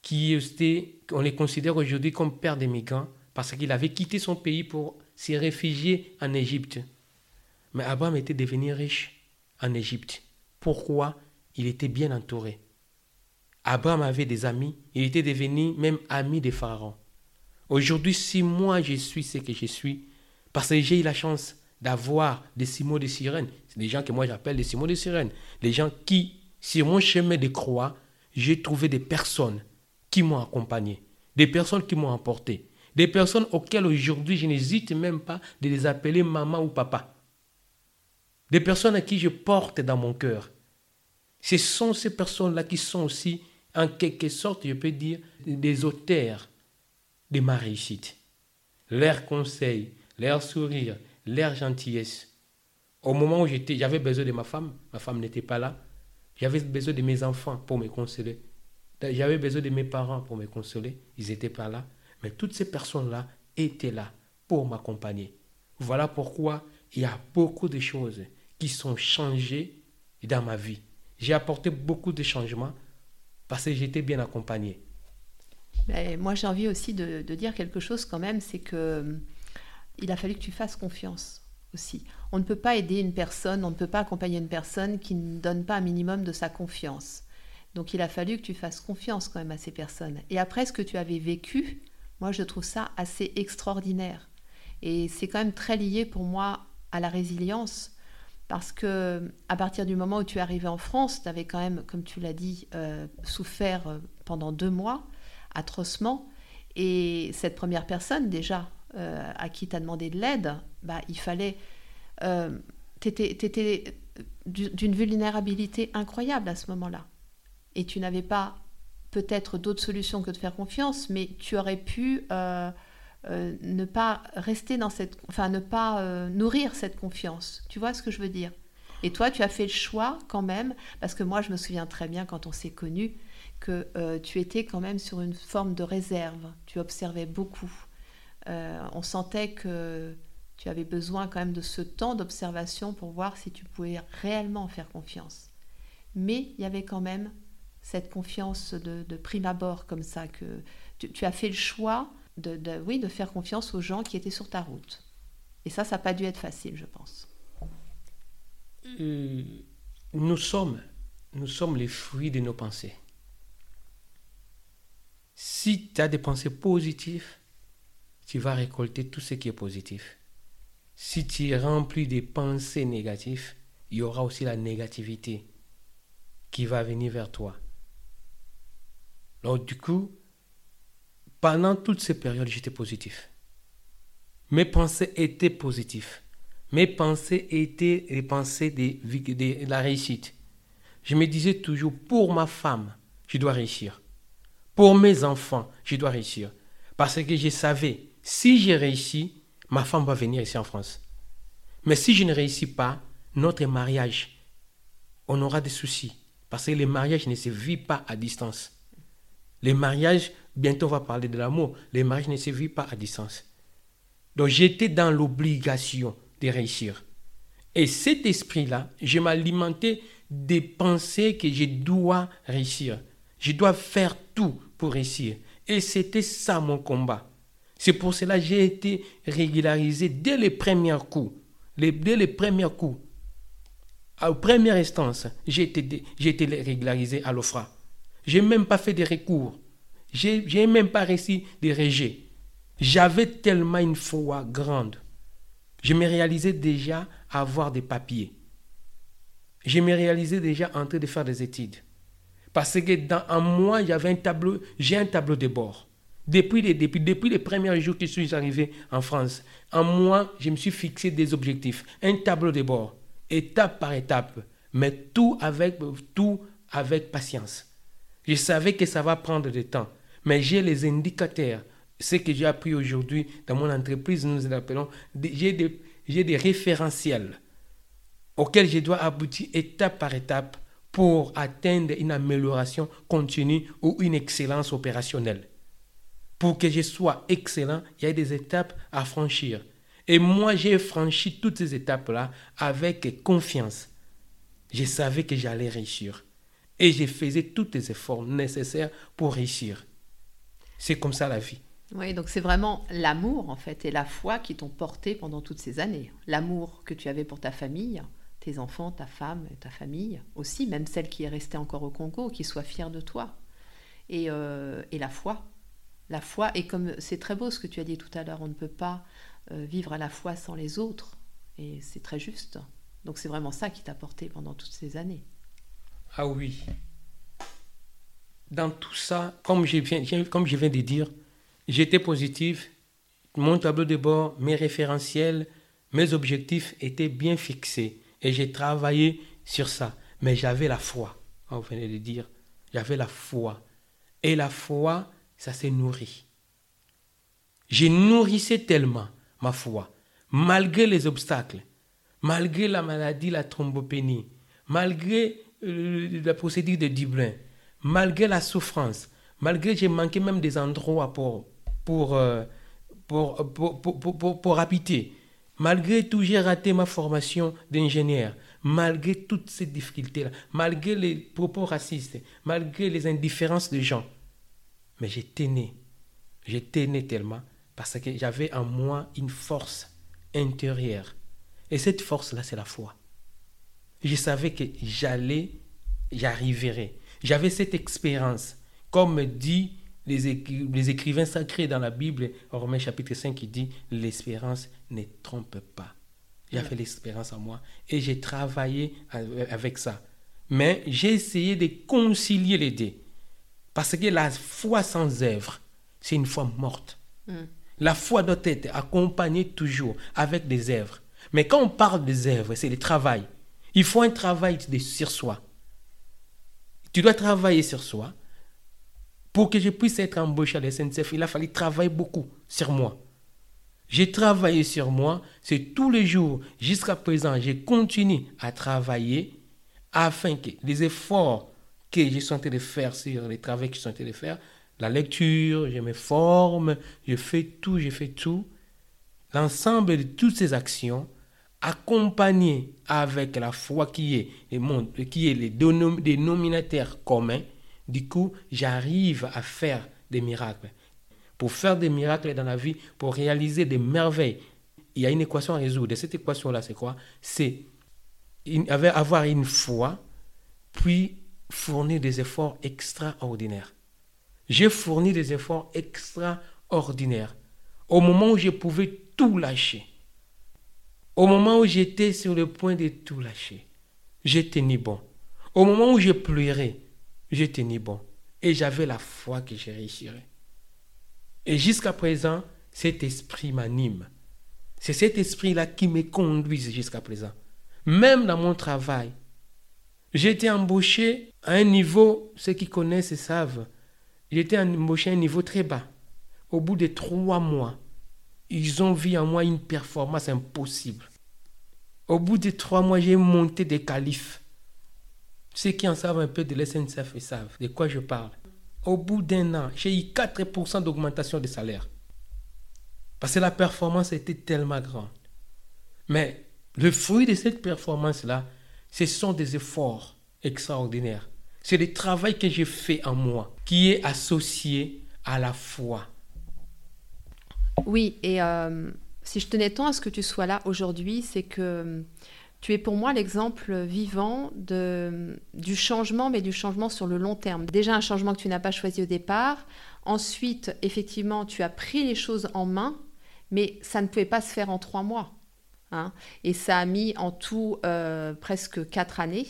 qui était, on les considère aujourd'hui comme père des migrants, parce qu'il avait quitté son pays pour s'y réfugier en Égypte. Mais Abraham était devenu riche en Égypte. Pourquoi? Il était bien entouré. Abraham avait des amis, il était devenu même ami des pharaons. Aujourd'hui, si moi je suis ce que je suis, parce que j'ai eu la chance d'avoir des Simons de Sirène, c'est des gens que moi j'appelle des Simons de Sirène, des gens qui, sur mon chemin de croix, j'ai trouvé des personnes qui m'ont accompagné, des personnes qui m'ont emporté, des personnes auxquelles aujourd'hui je n'hésite même pas de les appeler maman ou papa, des personnes à qui je porte dans mon cœur, ce sont ces personnes-là qui sont aussi, en quelque sorte, je peux dire, des auteurs de ma réussite. Leurs conseils, leur sourire, leur gentillesse. Au moment où j'étais, j'avais besoin de ma femme, ma femme n'était pas là. J'avais besoin de mes enfants pour me consoler. J'avais besoin de mes parents pour me consoler. Ils n'étaient pas là. Mais toutes ces personnes-là étaient là pour m'accompagner. Voilà pourquoi il y a beaucoup de choses qui sont changées dans ma vie j'ai apporté beaucoup de changements parce que j'étais bien accompagné. Ben, moi, j'ai envie aussi de, dire quelque chose quand même, c'est que il a fallu que tu fasses confiance aussi. On ne peut pas aider une personne, on ne peut pas accompagner une personne qui ne donne pas un minimum de sa confiance. Donc, il a fallu que tu fasses confiance quand même à ces personnes. Et après, ce que tu avais vécu, moi, je trouve ça assez extraordinaire. Et c'est quand même très lié pour moi à la résilience parce que à partir du moment où tu es arrivé en France, tu avais quand même, comme tu l'as dit, euh, souffert euh, pendant deux mois, atrocement. Et cette première personne, déjà, euh, à qui tu as demandé de l'aide, bah, il fallait. tu étais, d'une vulnérabilité incroyable à ce moment-là. Et tu n'avais pas peut-être d'autres solutions que de faire confiance, mais tu aurais pu euh, ne pas rester dans cette, enfin ne pas euh, nourrir cette confiance. Tu vois ce que je veux dire? Et toi, tu as fait le choix quand même, parce que moi, je me souviens très bien quand on s'est connus, que euh, tu étais quand même sur une forme de réserve. Tu observais beaucoup. On sentait que tu avais besoin quand même de ce temps d'observation pour voir si tu pouvais réellement faire confiance. Mais il y avait quand même cette confiance de, prime abord comme ça que tu as fait le choix de, oui, de faire confiance aux gens qui étaient sur ta route. Et ça, ça n'a pas dû être facile, je pense. Euh, nous sommes, nous sommes les fruits de nos pensées. Si tu as des pensées positives, tu vas récolter tout ce qui est positif. Si tu es rempli de pensées négatives, il y aura aussi la négativité qui va venir vers toi. Donc du coup, pendant toutes ces périodes, j'étais positif. Mes pensées étaient positives. Mes pensées étaient les pensées de, la réussite. Je me disais toujours, pour ma femme, je dois réussir. Pour mes enfants, je dois réussir. Parce que je savais, si j'ai réussi, ma femme va venir ici en France. Mais si je ne réussis pas, notre mariage, on aura des soucis. Parce que les mariages ne se vivent pas à distance. Les mariages, bientôt on va parler de l'amour, les mariages ne se vivent pas à distance. Donc j'étais dans l'obligation de réussir. Et cet esprit-là, je m'alimentais des pensées que je dois réussir. Je dois faire tout pour réussir. Et c'était ça mon combat. C'est pour cela que j'ai été régularisé dès les premiers coups. dès les premiers coups. À première instance, j'ai été, régularisé à l'OFRA. Je n'ai même pas fait de recours. Je n'ai même pas réussi de rejet. J'avais tellement une foi grande. Je me réalisais déjà avoir des papiers. Je me réalisais déjà en train de faire des études. Parce que dans un mois, j'avais un tableau, j'ai un tableau de bord. Depuis les, premiers jours que je suis arrivé en France, en mois, je me suis fixé des objectifs. Un tableau de bord, étape par étape, mais tout avec, patience. Je savais que ça va prendre du temps, mais j'ai les indicateurs. Ce que j'ai appris aujourd'hui dans mon entreprise, nous l'appelons, j'ai des référentiels auxquels je dois aboutir étape par étape pour atteindre une amélioration continue ou une excellence opérationnelle. Pour que je sois excellent, il y a des étapes à franchir. Et moi, j'ai franchi toutes ces étapes-là avec confiance. Je savais que j'allais réussir. Et je faisais tous les efforts nécessaires pour réussir. C'est comme ça la vie. Oui, donc c'est vraiment l'amour, en fait, et la foi qui t'ont porté pendant toutes ces années. L'amour que tu avais pour ta famille, tes enfants, ta femme, ta famille aussi, même celle qui est restée encore au Congo, qui soit fière de toi. Et, euh, et la foi. La foi, et comme c'est très beau ce que tu as dit tout à l'heure, on ne peut pas euh, vivre à la foi sans les autres. Et c'est très juste. Donc c'est vraiment ça qui t'a porté pendant toutes ces années. Ah oui. Dans tout ça, comme je viens, comme je viens de dire, j'étais positif. Mon tableau de bord, mes référentiels, mes objectifs étaient bien fixés. Et j'ai travaillé sur ça. Mais j'avais la foi. On venait de dire. J'avais la foi. Et la foi, ça s'est nourri. J'ai nourrissé tellement ma foi, malgré les obstacles, malgré la maladie, la thrombopénie, malgré euh, la procédure de Dublin, malgré la souffrance, malgré j'ai manqué même des endroits euh, pour, pour, pour, pour habiter, Malgré tout, j'ai raté ma formation d'ingénieur. Malgré toutes ces difficultés-là, malgré les propos racistes, malgré les indifférences des gens. Mais j'étais né. J'étais né tellement parce que j'avais en moi une force intérieure. Et cette force-là, c'est la foi. Je savais que j'allais, j'arriverais. J'avais cette expérience. Comme dit les, écrivains sacrés dans la Bible, Romains chapitre 5, qui dit L'espérance ne trompe pas. J'ai fait l'espérance en moi et j'ai travaillé avec ça. Mais j'ai essayé de concilier les deux. Parce que la foi sans œuvre, c'est une foi morte. Mm. La foi doit être accompagnée toujours avec des œuvres. Mais quand on parle des œuvres, c'est le travail. Il faut un travail sur soi. Tu dois travailler sur soi pour que je puisse être embauché à la SNCF, il a fallu travailler beaucoup sur moi. J'ai travaillé sur moi, c'est tous les jours, jusqu'à présent, j'ai continué à travailler afin que les efforts que je suis de faire sur les travaux que je suis de faire, la lecture, je me forme, je fais tout, je fais tout. L'ensemble de toutes ces actions, accompagnées avec la foi qui est, qui est les dénominateurs communs, du coup, j'arrive à faire des miracles. Pour faire des miracles dans la vie, pour réaliser des merveilles, il y a une équation à résoudre. Et cette équation-là, c'est quoi? C'est avoir une foi, puis fournir des efforts extraordinaires. J'ai fourni des efforts extraordinaires au moment où je pouvais tout lâcher. Au moment où j'étais sur le point de tout lâcher, j'ai tenu bon. Au moment où j'ai pleuré, j'ai tenu bon. Et j'avais la foi que je réussirais. Et jusqu'à présent, cet esprit m'anime. C'est cet esprit-là qui me conduit jusqu'à présent. Même dans mon travail. J'ai été embauché à un niveau, ceux qui connaissent savent, j'ai été embauché à un niveau très bas. Au bout de trois mois, ils ont vu en moi une performance impossible. Au bout de trois mois, j'ai monté des qualifs. Ceux qui en savent un peu de l'SNCF savent de quoi je parle. Au bout d'un an, j'ai eu 4% d'augmentation de salaire. Parce que la performance était tellement grande. Mais le fruit de cette performance-là, ce sont des efforts extraordinaires. C'est le travail que j'ai fait en moi qui est associé à la foi. Oui, et euh, si je tenais tant à ce que tu sois là aujourd'hui, c'est que tu es pour moi l'exemple vivant de, du changement, mais du changement sur le long terme. Déjà un changement que tu n'as pas choisi au départ. Ensuite, effectivement, tu as pris les choses en main, mais ça ne pouvait pas se faire en trois mois. Hein. Et ça a mis en tout euh, presque quatre années.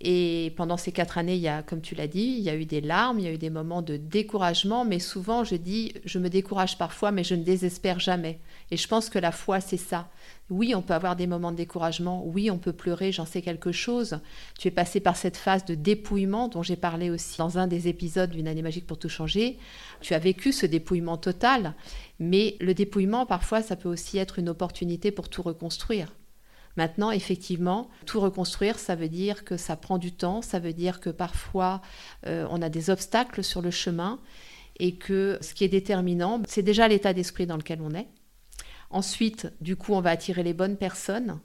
Et pendant ces quatre années, il y a, comme tu l'as dit, il y a eu des larmes, il y a eu des moments de découragement, mais souvent je dis, je me décourage parfois, mais je ne désespère jamais. Et je pense que la foi, c'est ça. Oui, on peut avoir des moments de découragement, oui, on peut pleurer, j'en sais quelque chose. Tu es passé par cette phase de dépouillement dont j'ai parlé aussi dans un des épisodes d'une année magique pour tout changer. Tu as vécu ce dépouillement total, mais le dépouillement, parfois, ça peut aussi être une opportunité pour tout reconstruire. Maintenant, effectivement, tout reconstruire, ça veut dire que ça prend du temps, ça veut dire que parfois euh, on a des obstacles sur le chemin et que ce qui est déterminant, c'est déjà l'état d'esprit dans lequel on est. Ensuite, du coup, on va attirer les bonnes personnes.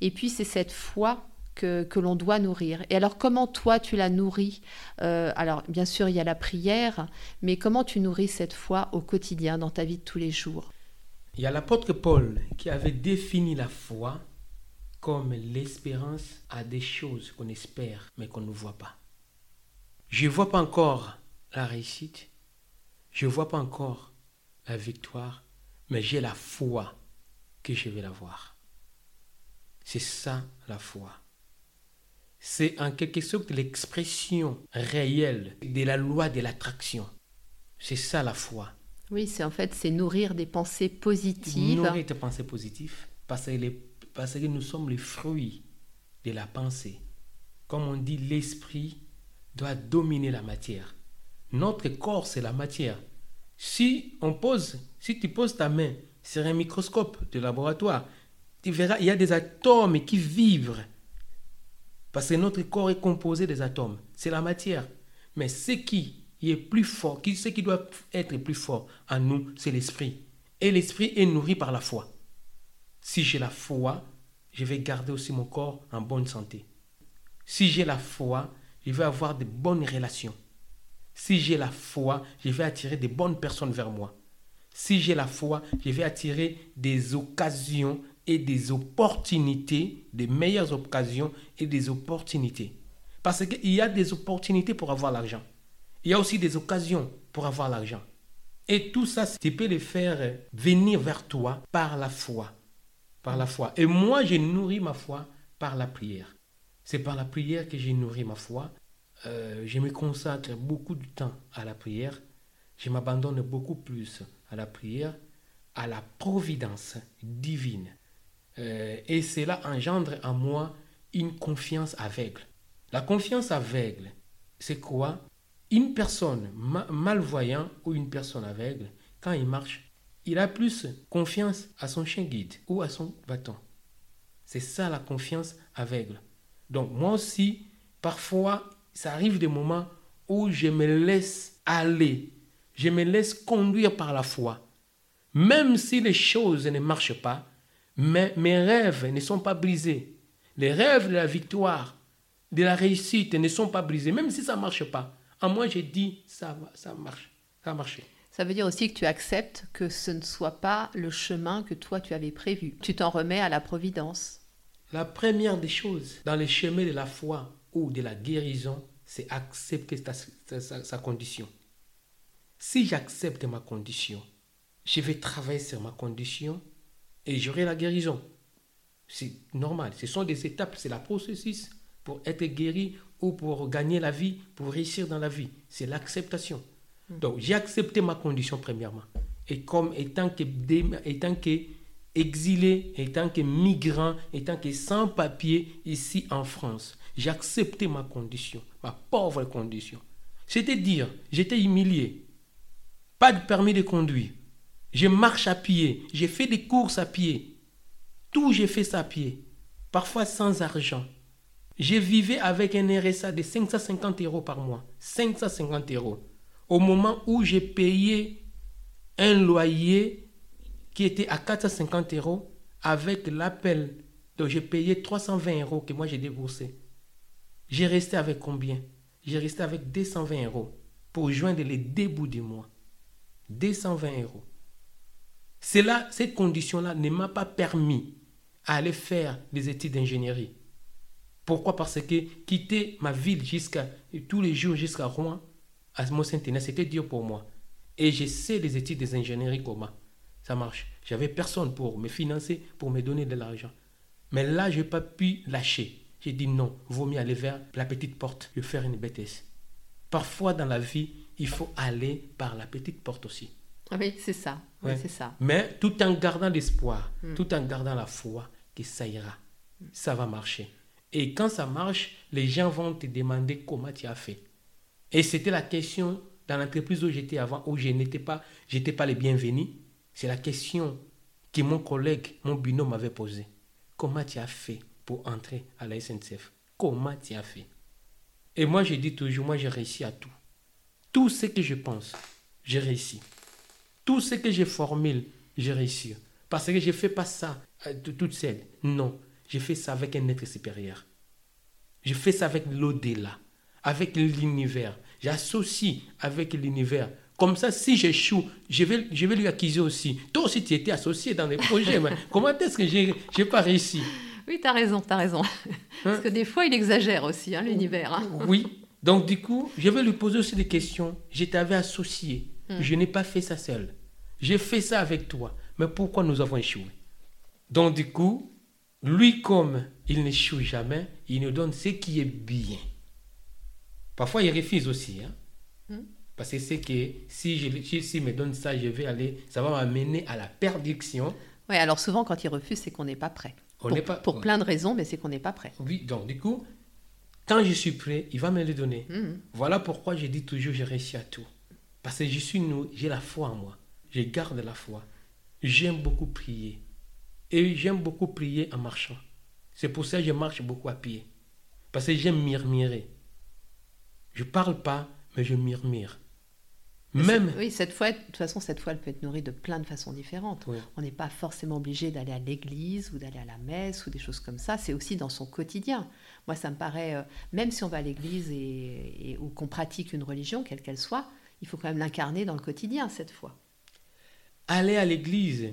Et puis, c'est cette foi que, l'on doit nourrir. Et alors, comment toi, tu la nourris? Euh, Alors, bien sûr, il y a la prière, mais comment tu nourris cette foi au quotidien, dans ta vie de tous les jours? Il y a l'apôtre Paul qui avait défini la foi comme l'espérance à des choses qu'on espère mais qu'on ne voit pas. Je ne vois pas encore la réussite, je ne vois pas encore la victoire, mais j'ai la foi que je vais la voir. C'est ça la foi. C'est en quelque sorte l'expression réelle de la loi de l'attraction. C'est ça la foi. Oui, c'est en fait c'est nourrir des pensées positives. Nourrir des pensées positives parce que les parce que nous sommes les fruits de la pensée. Comme on dit, l'esprit doit dominer la matière. Notre corps, c'est la matière. Si on pose, si tu poses ta main sur un microscope de laboratoire, tu verras, il y a des atomes qui vivent. Parce que notre corps est composé des atomes. C'est la matière. Mais ce qui est plus fort, ce qui doit être plus fort en nous, c'est l'esprit. Et l'esprit est nourri par la foi. Si j'ai la foi, je vais garder aussi mon corps en bonne santé. Si j'ai la foi, je vais avoir de bonnes relations. Si j'ai la foi, je vais attirer de bonnes personnes vers moi. Si j'ai la foi, je vais attirer des occasions et des opportunités, des meilleures occasions et des opportunités. Parce qu'il y a des opportunités pour avoir l'argent. Il y a aussi des occasions pour avoir l'argent. Et tout ça, tu peux le faire venir vers toi par la foi par la foi. Et moi, j'ai nourri ma foi par la prière. C'est par la prière que j'ai nourri ma foi. Euh, je me consacre beaucoup de temps à la prière. Je m'abandonne beaucoup plus à la prière, à la providence divine. Euh, et cela engendre en moi une confiance aveugle. La confiance aveugle, c'est quoi? Une personne malvoyante ou une personne aveugle, quand il marche, il a plus confiance à son chien guide ou à son bâton. C'est ça la confiance aveugle. Donc moi aussi, parfois, ça arrive des moments où je me laisse aller, je me laisse conduire par la foi. Même si les choses ne marchent pas, mais mes rêves ne sont pas brisés. Les rêves de la victoire, de la réussite ne sont pas brisés, même si ça ne marche pas. En moi, j'ai dit, ça va, ça marche, ça a marché. Ça veut dire aussi que tu acceptes que ce ne soit pas le chemin que toi tu avais prévu. Tu t'en remets à la providence. La première des choses dans les chemins de la foi ou de la guérison, c'est accepter sa, condition. Si j'accepte ma condition, je vais travailler sur ma condition et j'aurai la guérison. C'est normal. Ce sont des étapes, c'est la processus pour être guéri ou pour gagner la vie, pour réussir dans la vie. C'est l'acceptation. Donc j'ai accepté ma condition premièrement. Et comme étant que, étant que exilé, étant que migrant, étant que sans papier ici en France, j'ai accepté ma condition, ma pauvre condition. C'est-à-dire, j'étais humilié. Pas de permis de conduire. Je marche à pied. J'ai fait des courses à pied. Tout, j'ai fait ça à pied. Parfois sans argent. Je vivais avec un RSA de 550 euros par mois. 550 euros. Au moment où j'ai payé un loyer qui était à 450 euros avec l'appel. Donc j'ai payé 320 euros que moi j'ai déboursé. J'ai resté avec combien? J'ai resté avec 220 euros pour joindre les débuts du mois. 220 euros. C'est là, cette condition-là ne m'a pas permis à aller faire des études d'ingénierie. Pourquoi? Parce que quitter ma ville jusqu'à tous les jours jusqu'à Rouen, à mont saint c'était dur pour moi. Et je sais les études d'ingénierie comment ça marche. J'avais personne pour me financer, pour me donner de l'argent. Mais là, je n'ai pas pu lâcher. J'ai dit non, vaut mieux aller vers la petite porte et faire une bêtise. Parfois dans la vie, il faut aller par la petite porte aussi. Ah oui, c'est ça. c'est ça. Mais tout en gardant l'espoir, hmm. tout en gardant la foi que ça ira. Ça va marcher. Et quand ça marche, les gens vont te demander comment tu as fait. Et c'était la question dans l'entreprise où j'étais avant, où je n'étais pas, j'étais pas les bienvenus. C'est la question que mon collègue, mon binôme m'avait posée. Comment tu as fait pour entrer à la SNCF Comment tu as fait? Et moi, je dis toujours, moi, j'ai réussi à tout. Tout ce que je pense, j'ai réussi. Tout ce que je formule, j'ai réussi. Parce que je ne fais pas ça euh, toute seule. Non, je fais ça avec un être supérieur. Je fais ça avec l'au-delà, avec l'univers. J'associe avec l'univers comme ça, si j'échoue, je vais, je vais lui accuser aussi. Toi aussi, tu étais associé dans les projets. mais comment est-ce que je n'ai pas réussi? Oui, tu as raison, tu as raison. Parce que des fois, il exagère aussi, hein, l'univers. Hein. Oui. Donc, du coup, je vais lui poser aussi des questions. Je t'avais associé. Hmm. Je n'ai pas fait ça seul. J'ai fait ça avec toi. Mais pourquoi nous avons échoué? Donc, du coup, lui, comme il n'échoue jamais, il nous donne ce qui est bien. Parfois, il refuse aussi. Hein? Hmm? Parce que c'est que si je si me donne ça, je vais aller, ça va m'amener à la perdition. Oui, alors souvent quand il refuse, c'est qu'on n'est pas prêt. On pour, pas, pour plein de raisons, mais c'est qu'on n'est pas prêt. Oui, donc du coup, quand je suis prêt, il va me le donner. Mhm. Voilà pourquoi je dis toujours, j'ai réussi à tout. Parce que je suis nous, j'ai la foi en moi. Je garde la foi. J'aime beaucoup prier. Et j'aime beaucoup prier en marchant. C'est pour ça que je marche beaucoup à pied. Parce que j'aime murmurer. Je parle pas, mais je murmure. Même. Oui, cette foi, de toute façon, cette foi, elle peut être nourrie de plein de façons différentes. On n'est pas forcément obligé d'aller à l'église ou d'aller à la messe ou des choses comme ça. C'est aussi dans son quotidien. Moi, ça me paraît, euh, même si on va à l'église et, ou qu'on pratique une religion, quelle qu'elle soit, il faut quand même l'incarner dans le quotidien, cette foi. Aller à l'église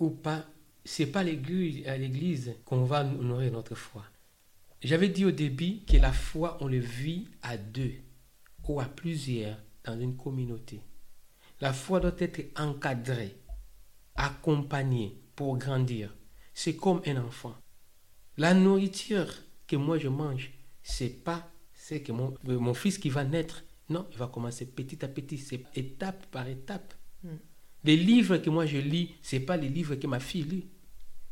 ou pas, c'est pas à l'église qu'on va nourrir notre foi. J'avais dit au début que la foi, on le vit à deux ou à plusieurs dans une communauté. La foi doit être encadrée, accompagnée pour grandir. C'est comme un enfant. La nourriture que moi je mange, c'est pas ce que mon, mon fils qui va naître. Non, il va commencer petit à petit, c'est étape par étape. Hmm. Les livres que moi je lis, c'est pas les livres que ma fille lit.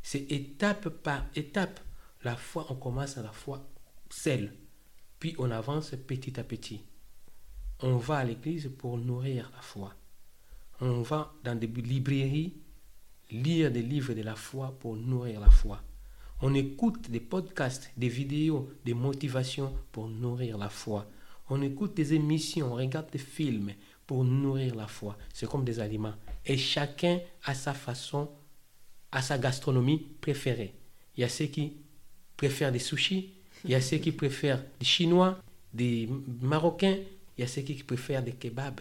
C'est étape par étape. La foi, on commence à la foi seule. Puis on avance petit à petit. On va à l'église pour nourrir la foi. On va dans des librairies lire des livres de la foi pour nourrir la foi. On écoute des podcasts, des vidéos, des motivations pour nourrir la foi. On écoute des émissions, on regarde des films pour nourrir la foi. C'est comme des aliments. Et chacun a sa façon, a sa gastronomie préférée. Il y a ceux qui préfèrent des sushis, il y a ceux qui préfèrent des chinois, des marocains, il y a ceux qui préfèrent des kebabs.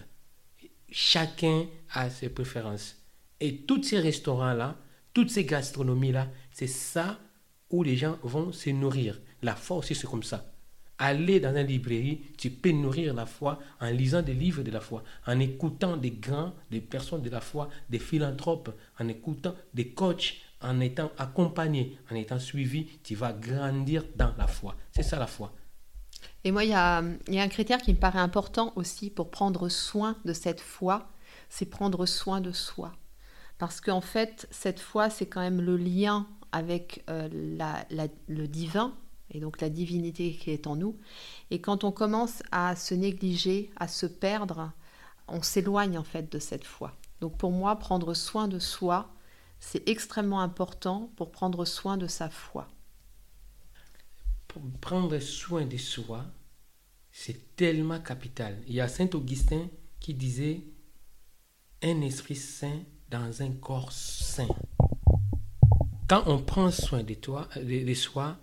Chacun a ses préférences. Et tous ces restaurants-là, toutes ces gastronomies-là, c'est ça où les gens vont se nourrir. La foi aussi, c'est comme ça. Aller dans une librairie, tu peux nourrir la foi en lisant des livres de la foi, en écoutant des grands, des personnes de la foi, des philanthropes, en écoutant des coachs, en étant accompagné, en étant suivi, tu vas grandir dans la foi. C'est ça la foi. Et moi, il y a, un critère qui me paraît important aussi pour prendre soin de cette foi, c'est prendre soin de soi. Parce qu'en fait, cette foi, c'est quand même le lien avec euh, le divin, et donc la divinité qui est en nous. Et quand on commence à se négliger, à se perdre, on s'éloigne en fait de cette foi. Donc pour moi, prendre soin de soi, c'est extrêmement important pour prendre soin de sa foi. Pour prendre soin de soi, c'est tellement capital. Il y a Saint Augustin qui disait un esprit saint dans un corps saint. Quand on prend soin de, toi, de soi,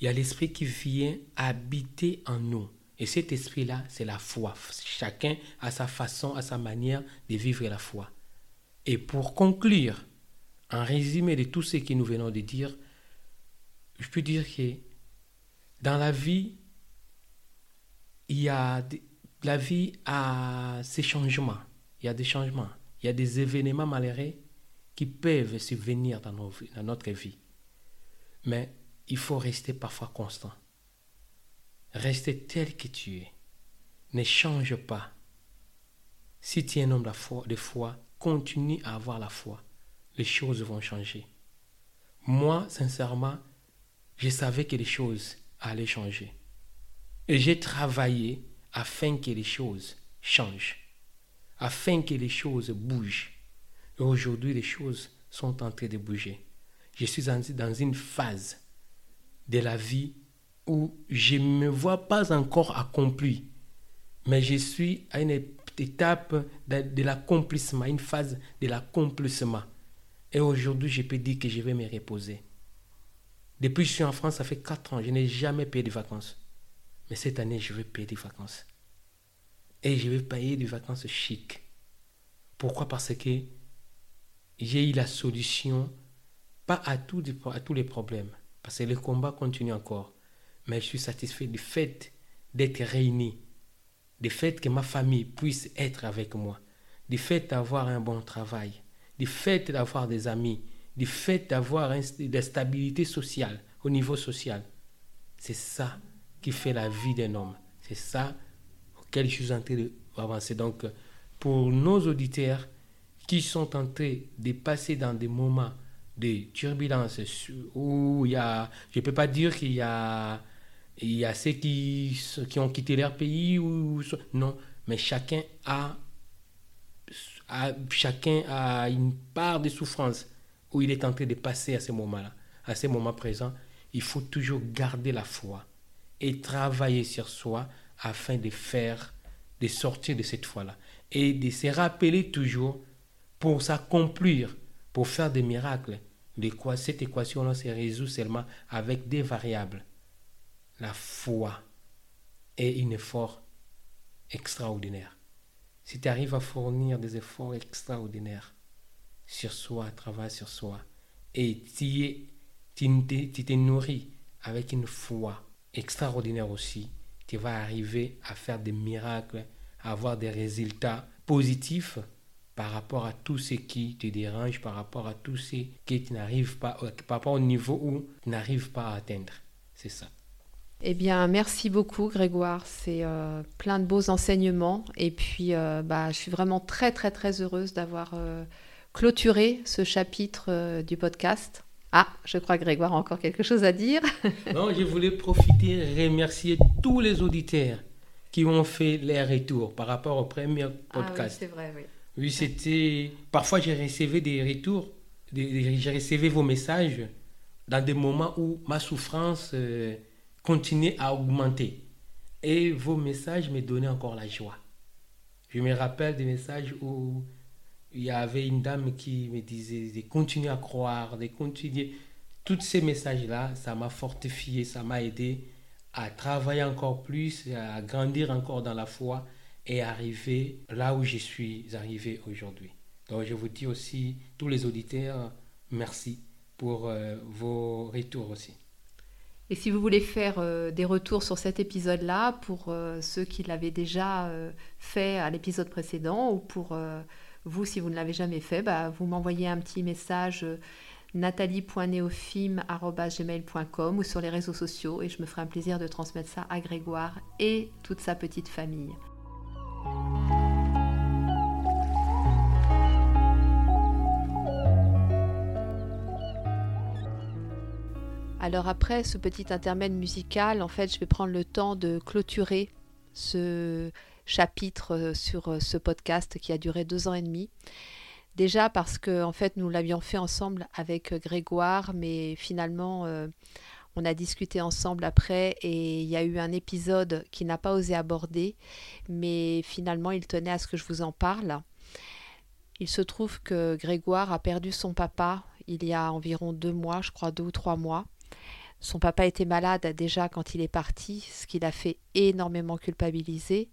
il y a l'esprit qui vient habiter en nous. Et cet esprit-là, c'est la foi. Chacun a sa façon, a sa manière de vivre la foi. Et pour conclure, en résumé de tout ce que nous venons de dire, je peux dire que dans la vie, il y a la vie a ses changements. Il y a des changements. Il y a des événements malheureux qui peuvent survenir dans, dans notre vie. Mais il faut rester parfois constant. Rester tel que tu es. Ne change pas. Si tu es un homme de foi, continue à avoir la foi. Les choses vont changer. Moi, sincèrement, je savais que les choses allaient changer. Et j'ai travaillé afin que les choses changent, afin que les choses bougent. Et aujourd'hui, les choses sont en train de bouger. Je suis dans une phase de la vie où je ne me vois pas encore accompli, mais je suis à une étape de, l'accomplissement, une phase de l'accomplissement. Et aujourd'hui, je peux dire que je vais me reposer. Depuis que je suis en France, ça fait 4 ans, je n'ai jamais payé de vacances. Mais cette année, je vais payer des vacances. Et je vais payer des vacances chic. Pourquoi? Parce que j'ai eu la solution, pas à, tous les problèmes, parce que le combat continue encore. Mais je suis satisfait du fait d'être réuni, du fait que ma famille puisse être avec moi, du fait d'avoir un bon travail, du fait d'avoir des amis, du fait d'avoir de la stabilité sociale, au niveau social. C'est ça qui fait la vie d'un homme. C'est ça auquel je suis en train d'avancer. Donc, pour nos auditeurs qui sont en train de passer dans des moments des turbulences où il y a, je ne peux pas dire qu'il y a, il y a ceux qui, qui ont quitté leur pays, ou, non, mais chacun a, chacun a une part de souffrance où il est en train de passer à ce moment-là, à ce moment présent. Il faut toujours garder la foi et travailler sur soi afin de faire, de sortir de cette foi-là et de se rappeler toujours pour s'accomplir pour faire des miracles, cette équation-là se résout seulement avec des variables. La foi et un effort extraordinaire. Si tu arrives à fournir des efforts extraordinaires sur soi, travaille sur soi, et tu te nourris avec une foi extraordinaire aussi, tu vas arriver à faire des miracles, à avoir des résultats positifs par rapport à tout ce qui te dérange, par rapport à tout ce que tu n'arrives pas, par rapport au niveau où tu n'arrives pas à atteindre. C'est ça. Eh bien, merci beaucoup Grégoire. C'est euh, plein de beaux enseignements. Et puis, euh, bah, je suis vraiment très, très, très heureuse d'avoir clôturé ce chapitre du podcast. Ah, je crois que Grégoire a encore quelque chose à dire. non, je voulais profiter et remercier tous les auditeurs qui ont fait les retours par rapport au premier podcast. Ah oui, c'est vrai, oui. Oui, c'était. Parfois, j'ai reçu des retours, j'ai reçu vos messages dans des moments où ma souffrance continuait à augmenter. Et vos messages me donnaient encore la joie. Je me rappelle des messages où il y avait une dame qui me disait de continuer à croire, de continuer. Tous ces messages-là, ça m'a fortifié, ça m'a aidé à travailler encore plus, à grandir encore dans la foi et arriver là où je suis arrivé aujourd'hui. Donc je vous dis aussi, tous les auditeurs, merci pour euh, vos retours aussi. Et si vous voulez faire euh, des retours sur cet épisode-là, pour euh, ceux qui l'avaient déjà fait à l'épisode précédent, ou pour vous si vous ne l'avez jamais fait, bah, vous m'envoyez un petit message nathalie.neofilm.gmail.com ou sur les réseaux sociaux et je me ferai un plaisir de transmettre ça à Grégoire et toute sa petite famille. Alors après ce petit intermède musical, en fait, je vais prendre le temps de clôturer ce chapitre euh, sur euh, ce podcast qui a duré deux ans et demi. Déjà parce que en fait nous l'avions fait ensemble avec euh, Grégoire, mais finalement on a discuté ensemble après et il y a eu un épisode qui n'a pas osé aborder, mais finalement il tenait à ce que je vous en parle. Il se trouve que Grégoire a perdu son papa il y a environ deux mois, je crois deux ou trois mois. Son papa était malade déjà quand il est parti, ce qui l'a fait énormément culpabiliser.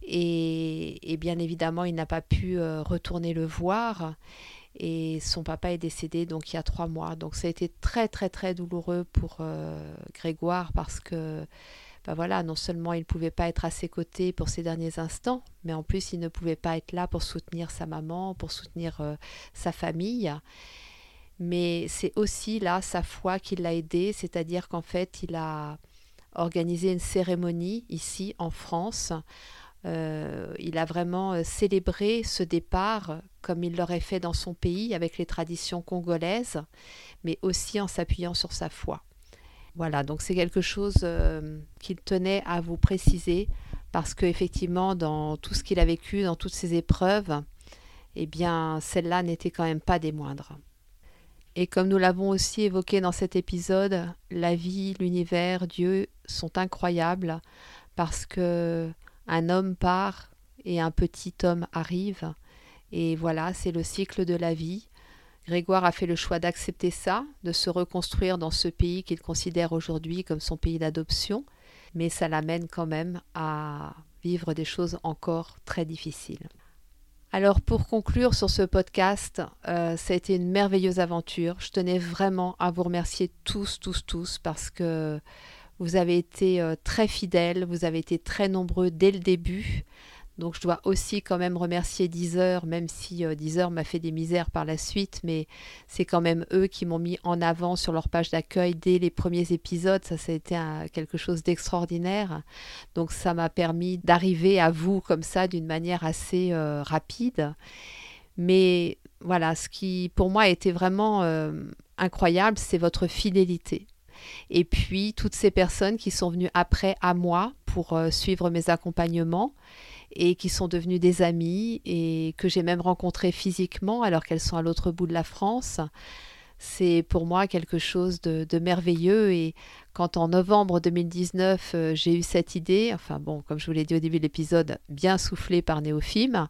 Et, bien évidemment, il n'a pas pu euh, retourner le voir. Et son papa est décédé donc il y a trois mois. Donc ça a été très très très douloureux pour euh, Grégoire parce que ben voilà, non seulement il ne pouvait pas être à ses côtés pour ces derniers instants, mais en plus il ne pouvait pas être là pour soutenir sa maman, pour soutenir euh, sa famille. Mais c'est aussi là sa foi qui l'a aidé, c'est-à-dire qu'en fait il a organisé une cérémonie ici en France euh, il a vraiment euh, célébré ce départ comme il l'aurait fait dans son pays avec les traditions congolaises, mais aussi en s'appuyant sur sa foi. Voilà, donc c'est quelque chose euh, qu'il tenait à vous préciser parce qu'effectivement, dans tout ce qu'il a vécu, dans toutes ces épreuves, eh bien, celle-là n'était quand même pas des moindres. Et comme nous l'avons aussi évoqué dans cet épisode, la vie, l'univers, Dieu sont incroyables parce que un homme part et un petit homme arrive. Et voilà, c'est le cycle de la vie. Grégoire a fait le choix d'accepter ça, de se reconstruire dans ce pays qu'il considère aujourd'hui comme son pays d'adoption, mais ça l'amène quand même à vivre des choses encore très difficiles. Alors pour conclure sur ce podcast, euh, ça a été une merveilleuse aventure. Je tenais vraiment à vous remercier tous, tous, tous, parce que vous avez été euh, très fidèles, vous avez été très nombreux dès le début. Donc je dois aussi quand même remercier Deezer, même si euh, Deezer m'a fait des misères par la suite, mais c'est quand même eux qui m'ont mis en avant sur leur page d'accueil dès les premiers épisodes. Ça, ça a été quelque chose d'extraordinaire. Donc ça m'a permis d'arriver à vous comme ça d'une manière assez euh, rapide. Mais voilà, ce qui pour moi a été vraiment incroyable, c'est votre fidélité. Et puis toutes ces personnes qui sont venues après à moi pour euh, suivre mes accompagnements et qui sont devenues des amies et que j'ai même rencontrées physiquement alors qu'elles sont à l'autre bout de la France. C'est pour moi quelque chose de, merveilleux et quand en novembre 2019, euh, j'ai eu cette idée, enfin bon, comme je vous l'ai dit au début de l'épisode, bien soufflé par Néophime,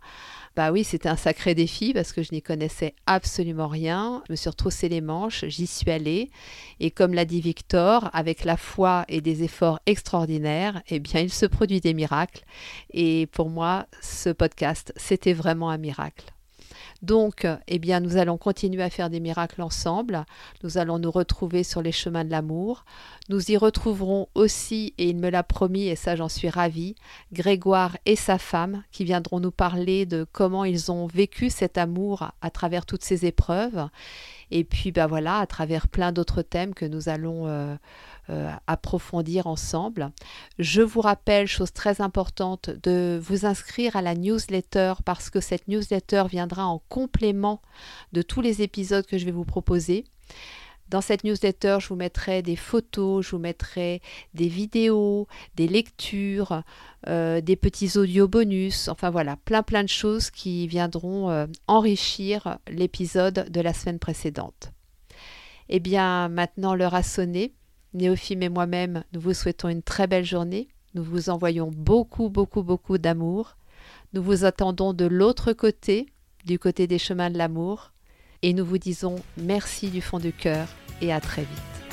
bah oui, c'était un sacré défi parce que je n'y connaissais absolument rien. Je me suis retroussé les manches, j'y suis allée. Et comme l'a dit Victor, avec la foi et des efforts extraordinaires, eh bien, il se produit des miracles. Et pour moi, ce podcast, c'était vraiment un miracle. Donc, eh bien, nous allons continuer à faire des miracles ensemble. Nous allons nous retrouver sur les chemins de l'amour. Nous y retrouverons aussi, et il me l'a promis, et ça j'en suis ravie, Grégoire et sa femme qui viendront nous parler de comment ils ont vécu cet amour à travers toutes ces épreuves. Et puis, ben voilà, à travers plein d'autres thèmes que nous allons euh, euh, approfondir ensemble. Je vous rappelle, chose très importante, de vous inscrire à la newsletter parce que cette newsletter viendra en complément de tous les épisodes que je vais vous proposer. Dans cette newsletter, je vous mettrai des photos, je vous mettrai des vidéos, des lectures, euh, des petits audios bonus, enfin voilà, plein plein de choses qui viendront euh, enrichir l'épisode de la semaine précédente. Eh bien, maintenant l'heure a sonné. Néophime et moi-même, nous vous souhaitons une très belle journée. Nous vous envoyons beaucoup, beaucoup, beaucoup d'amour. Nous vous attendons de l'autre côté, du côté des chemins de l'amour. Et nous vous disons merci du fond du cœur et à très vite.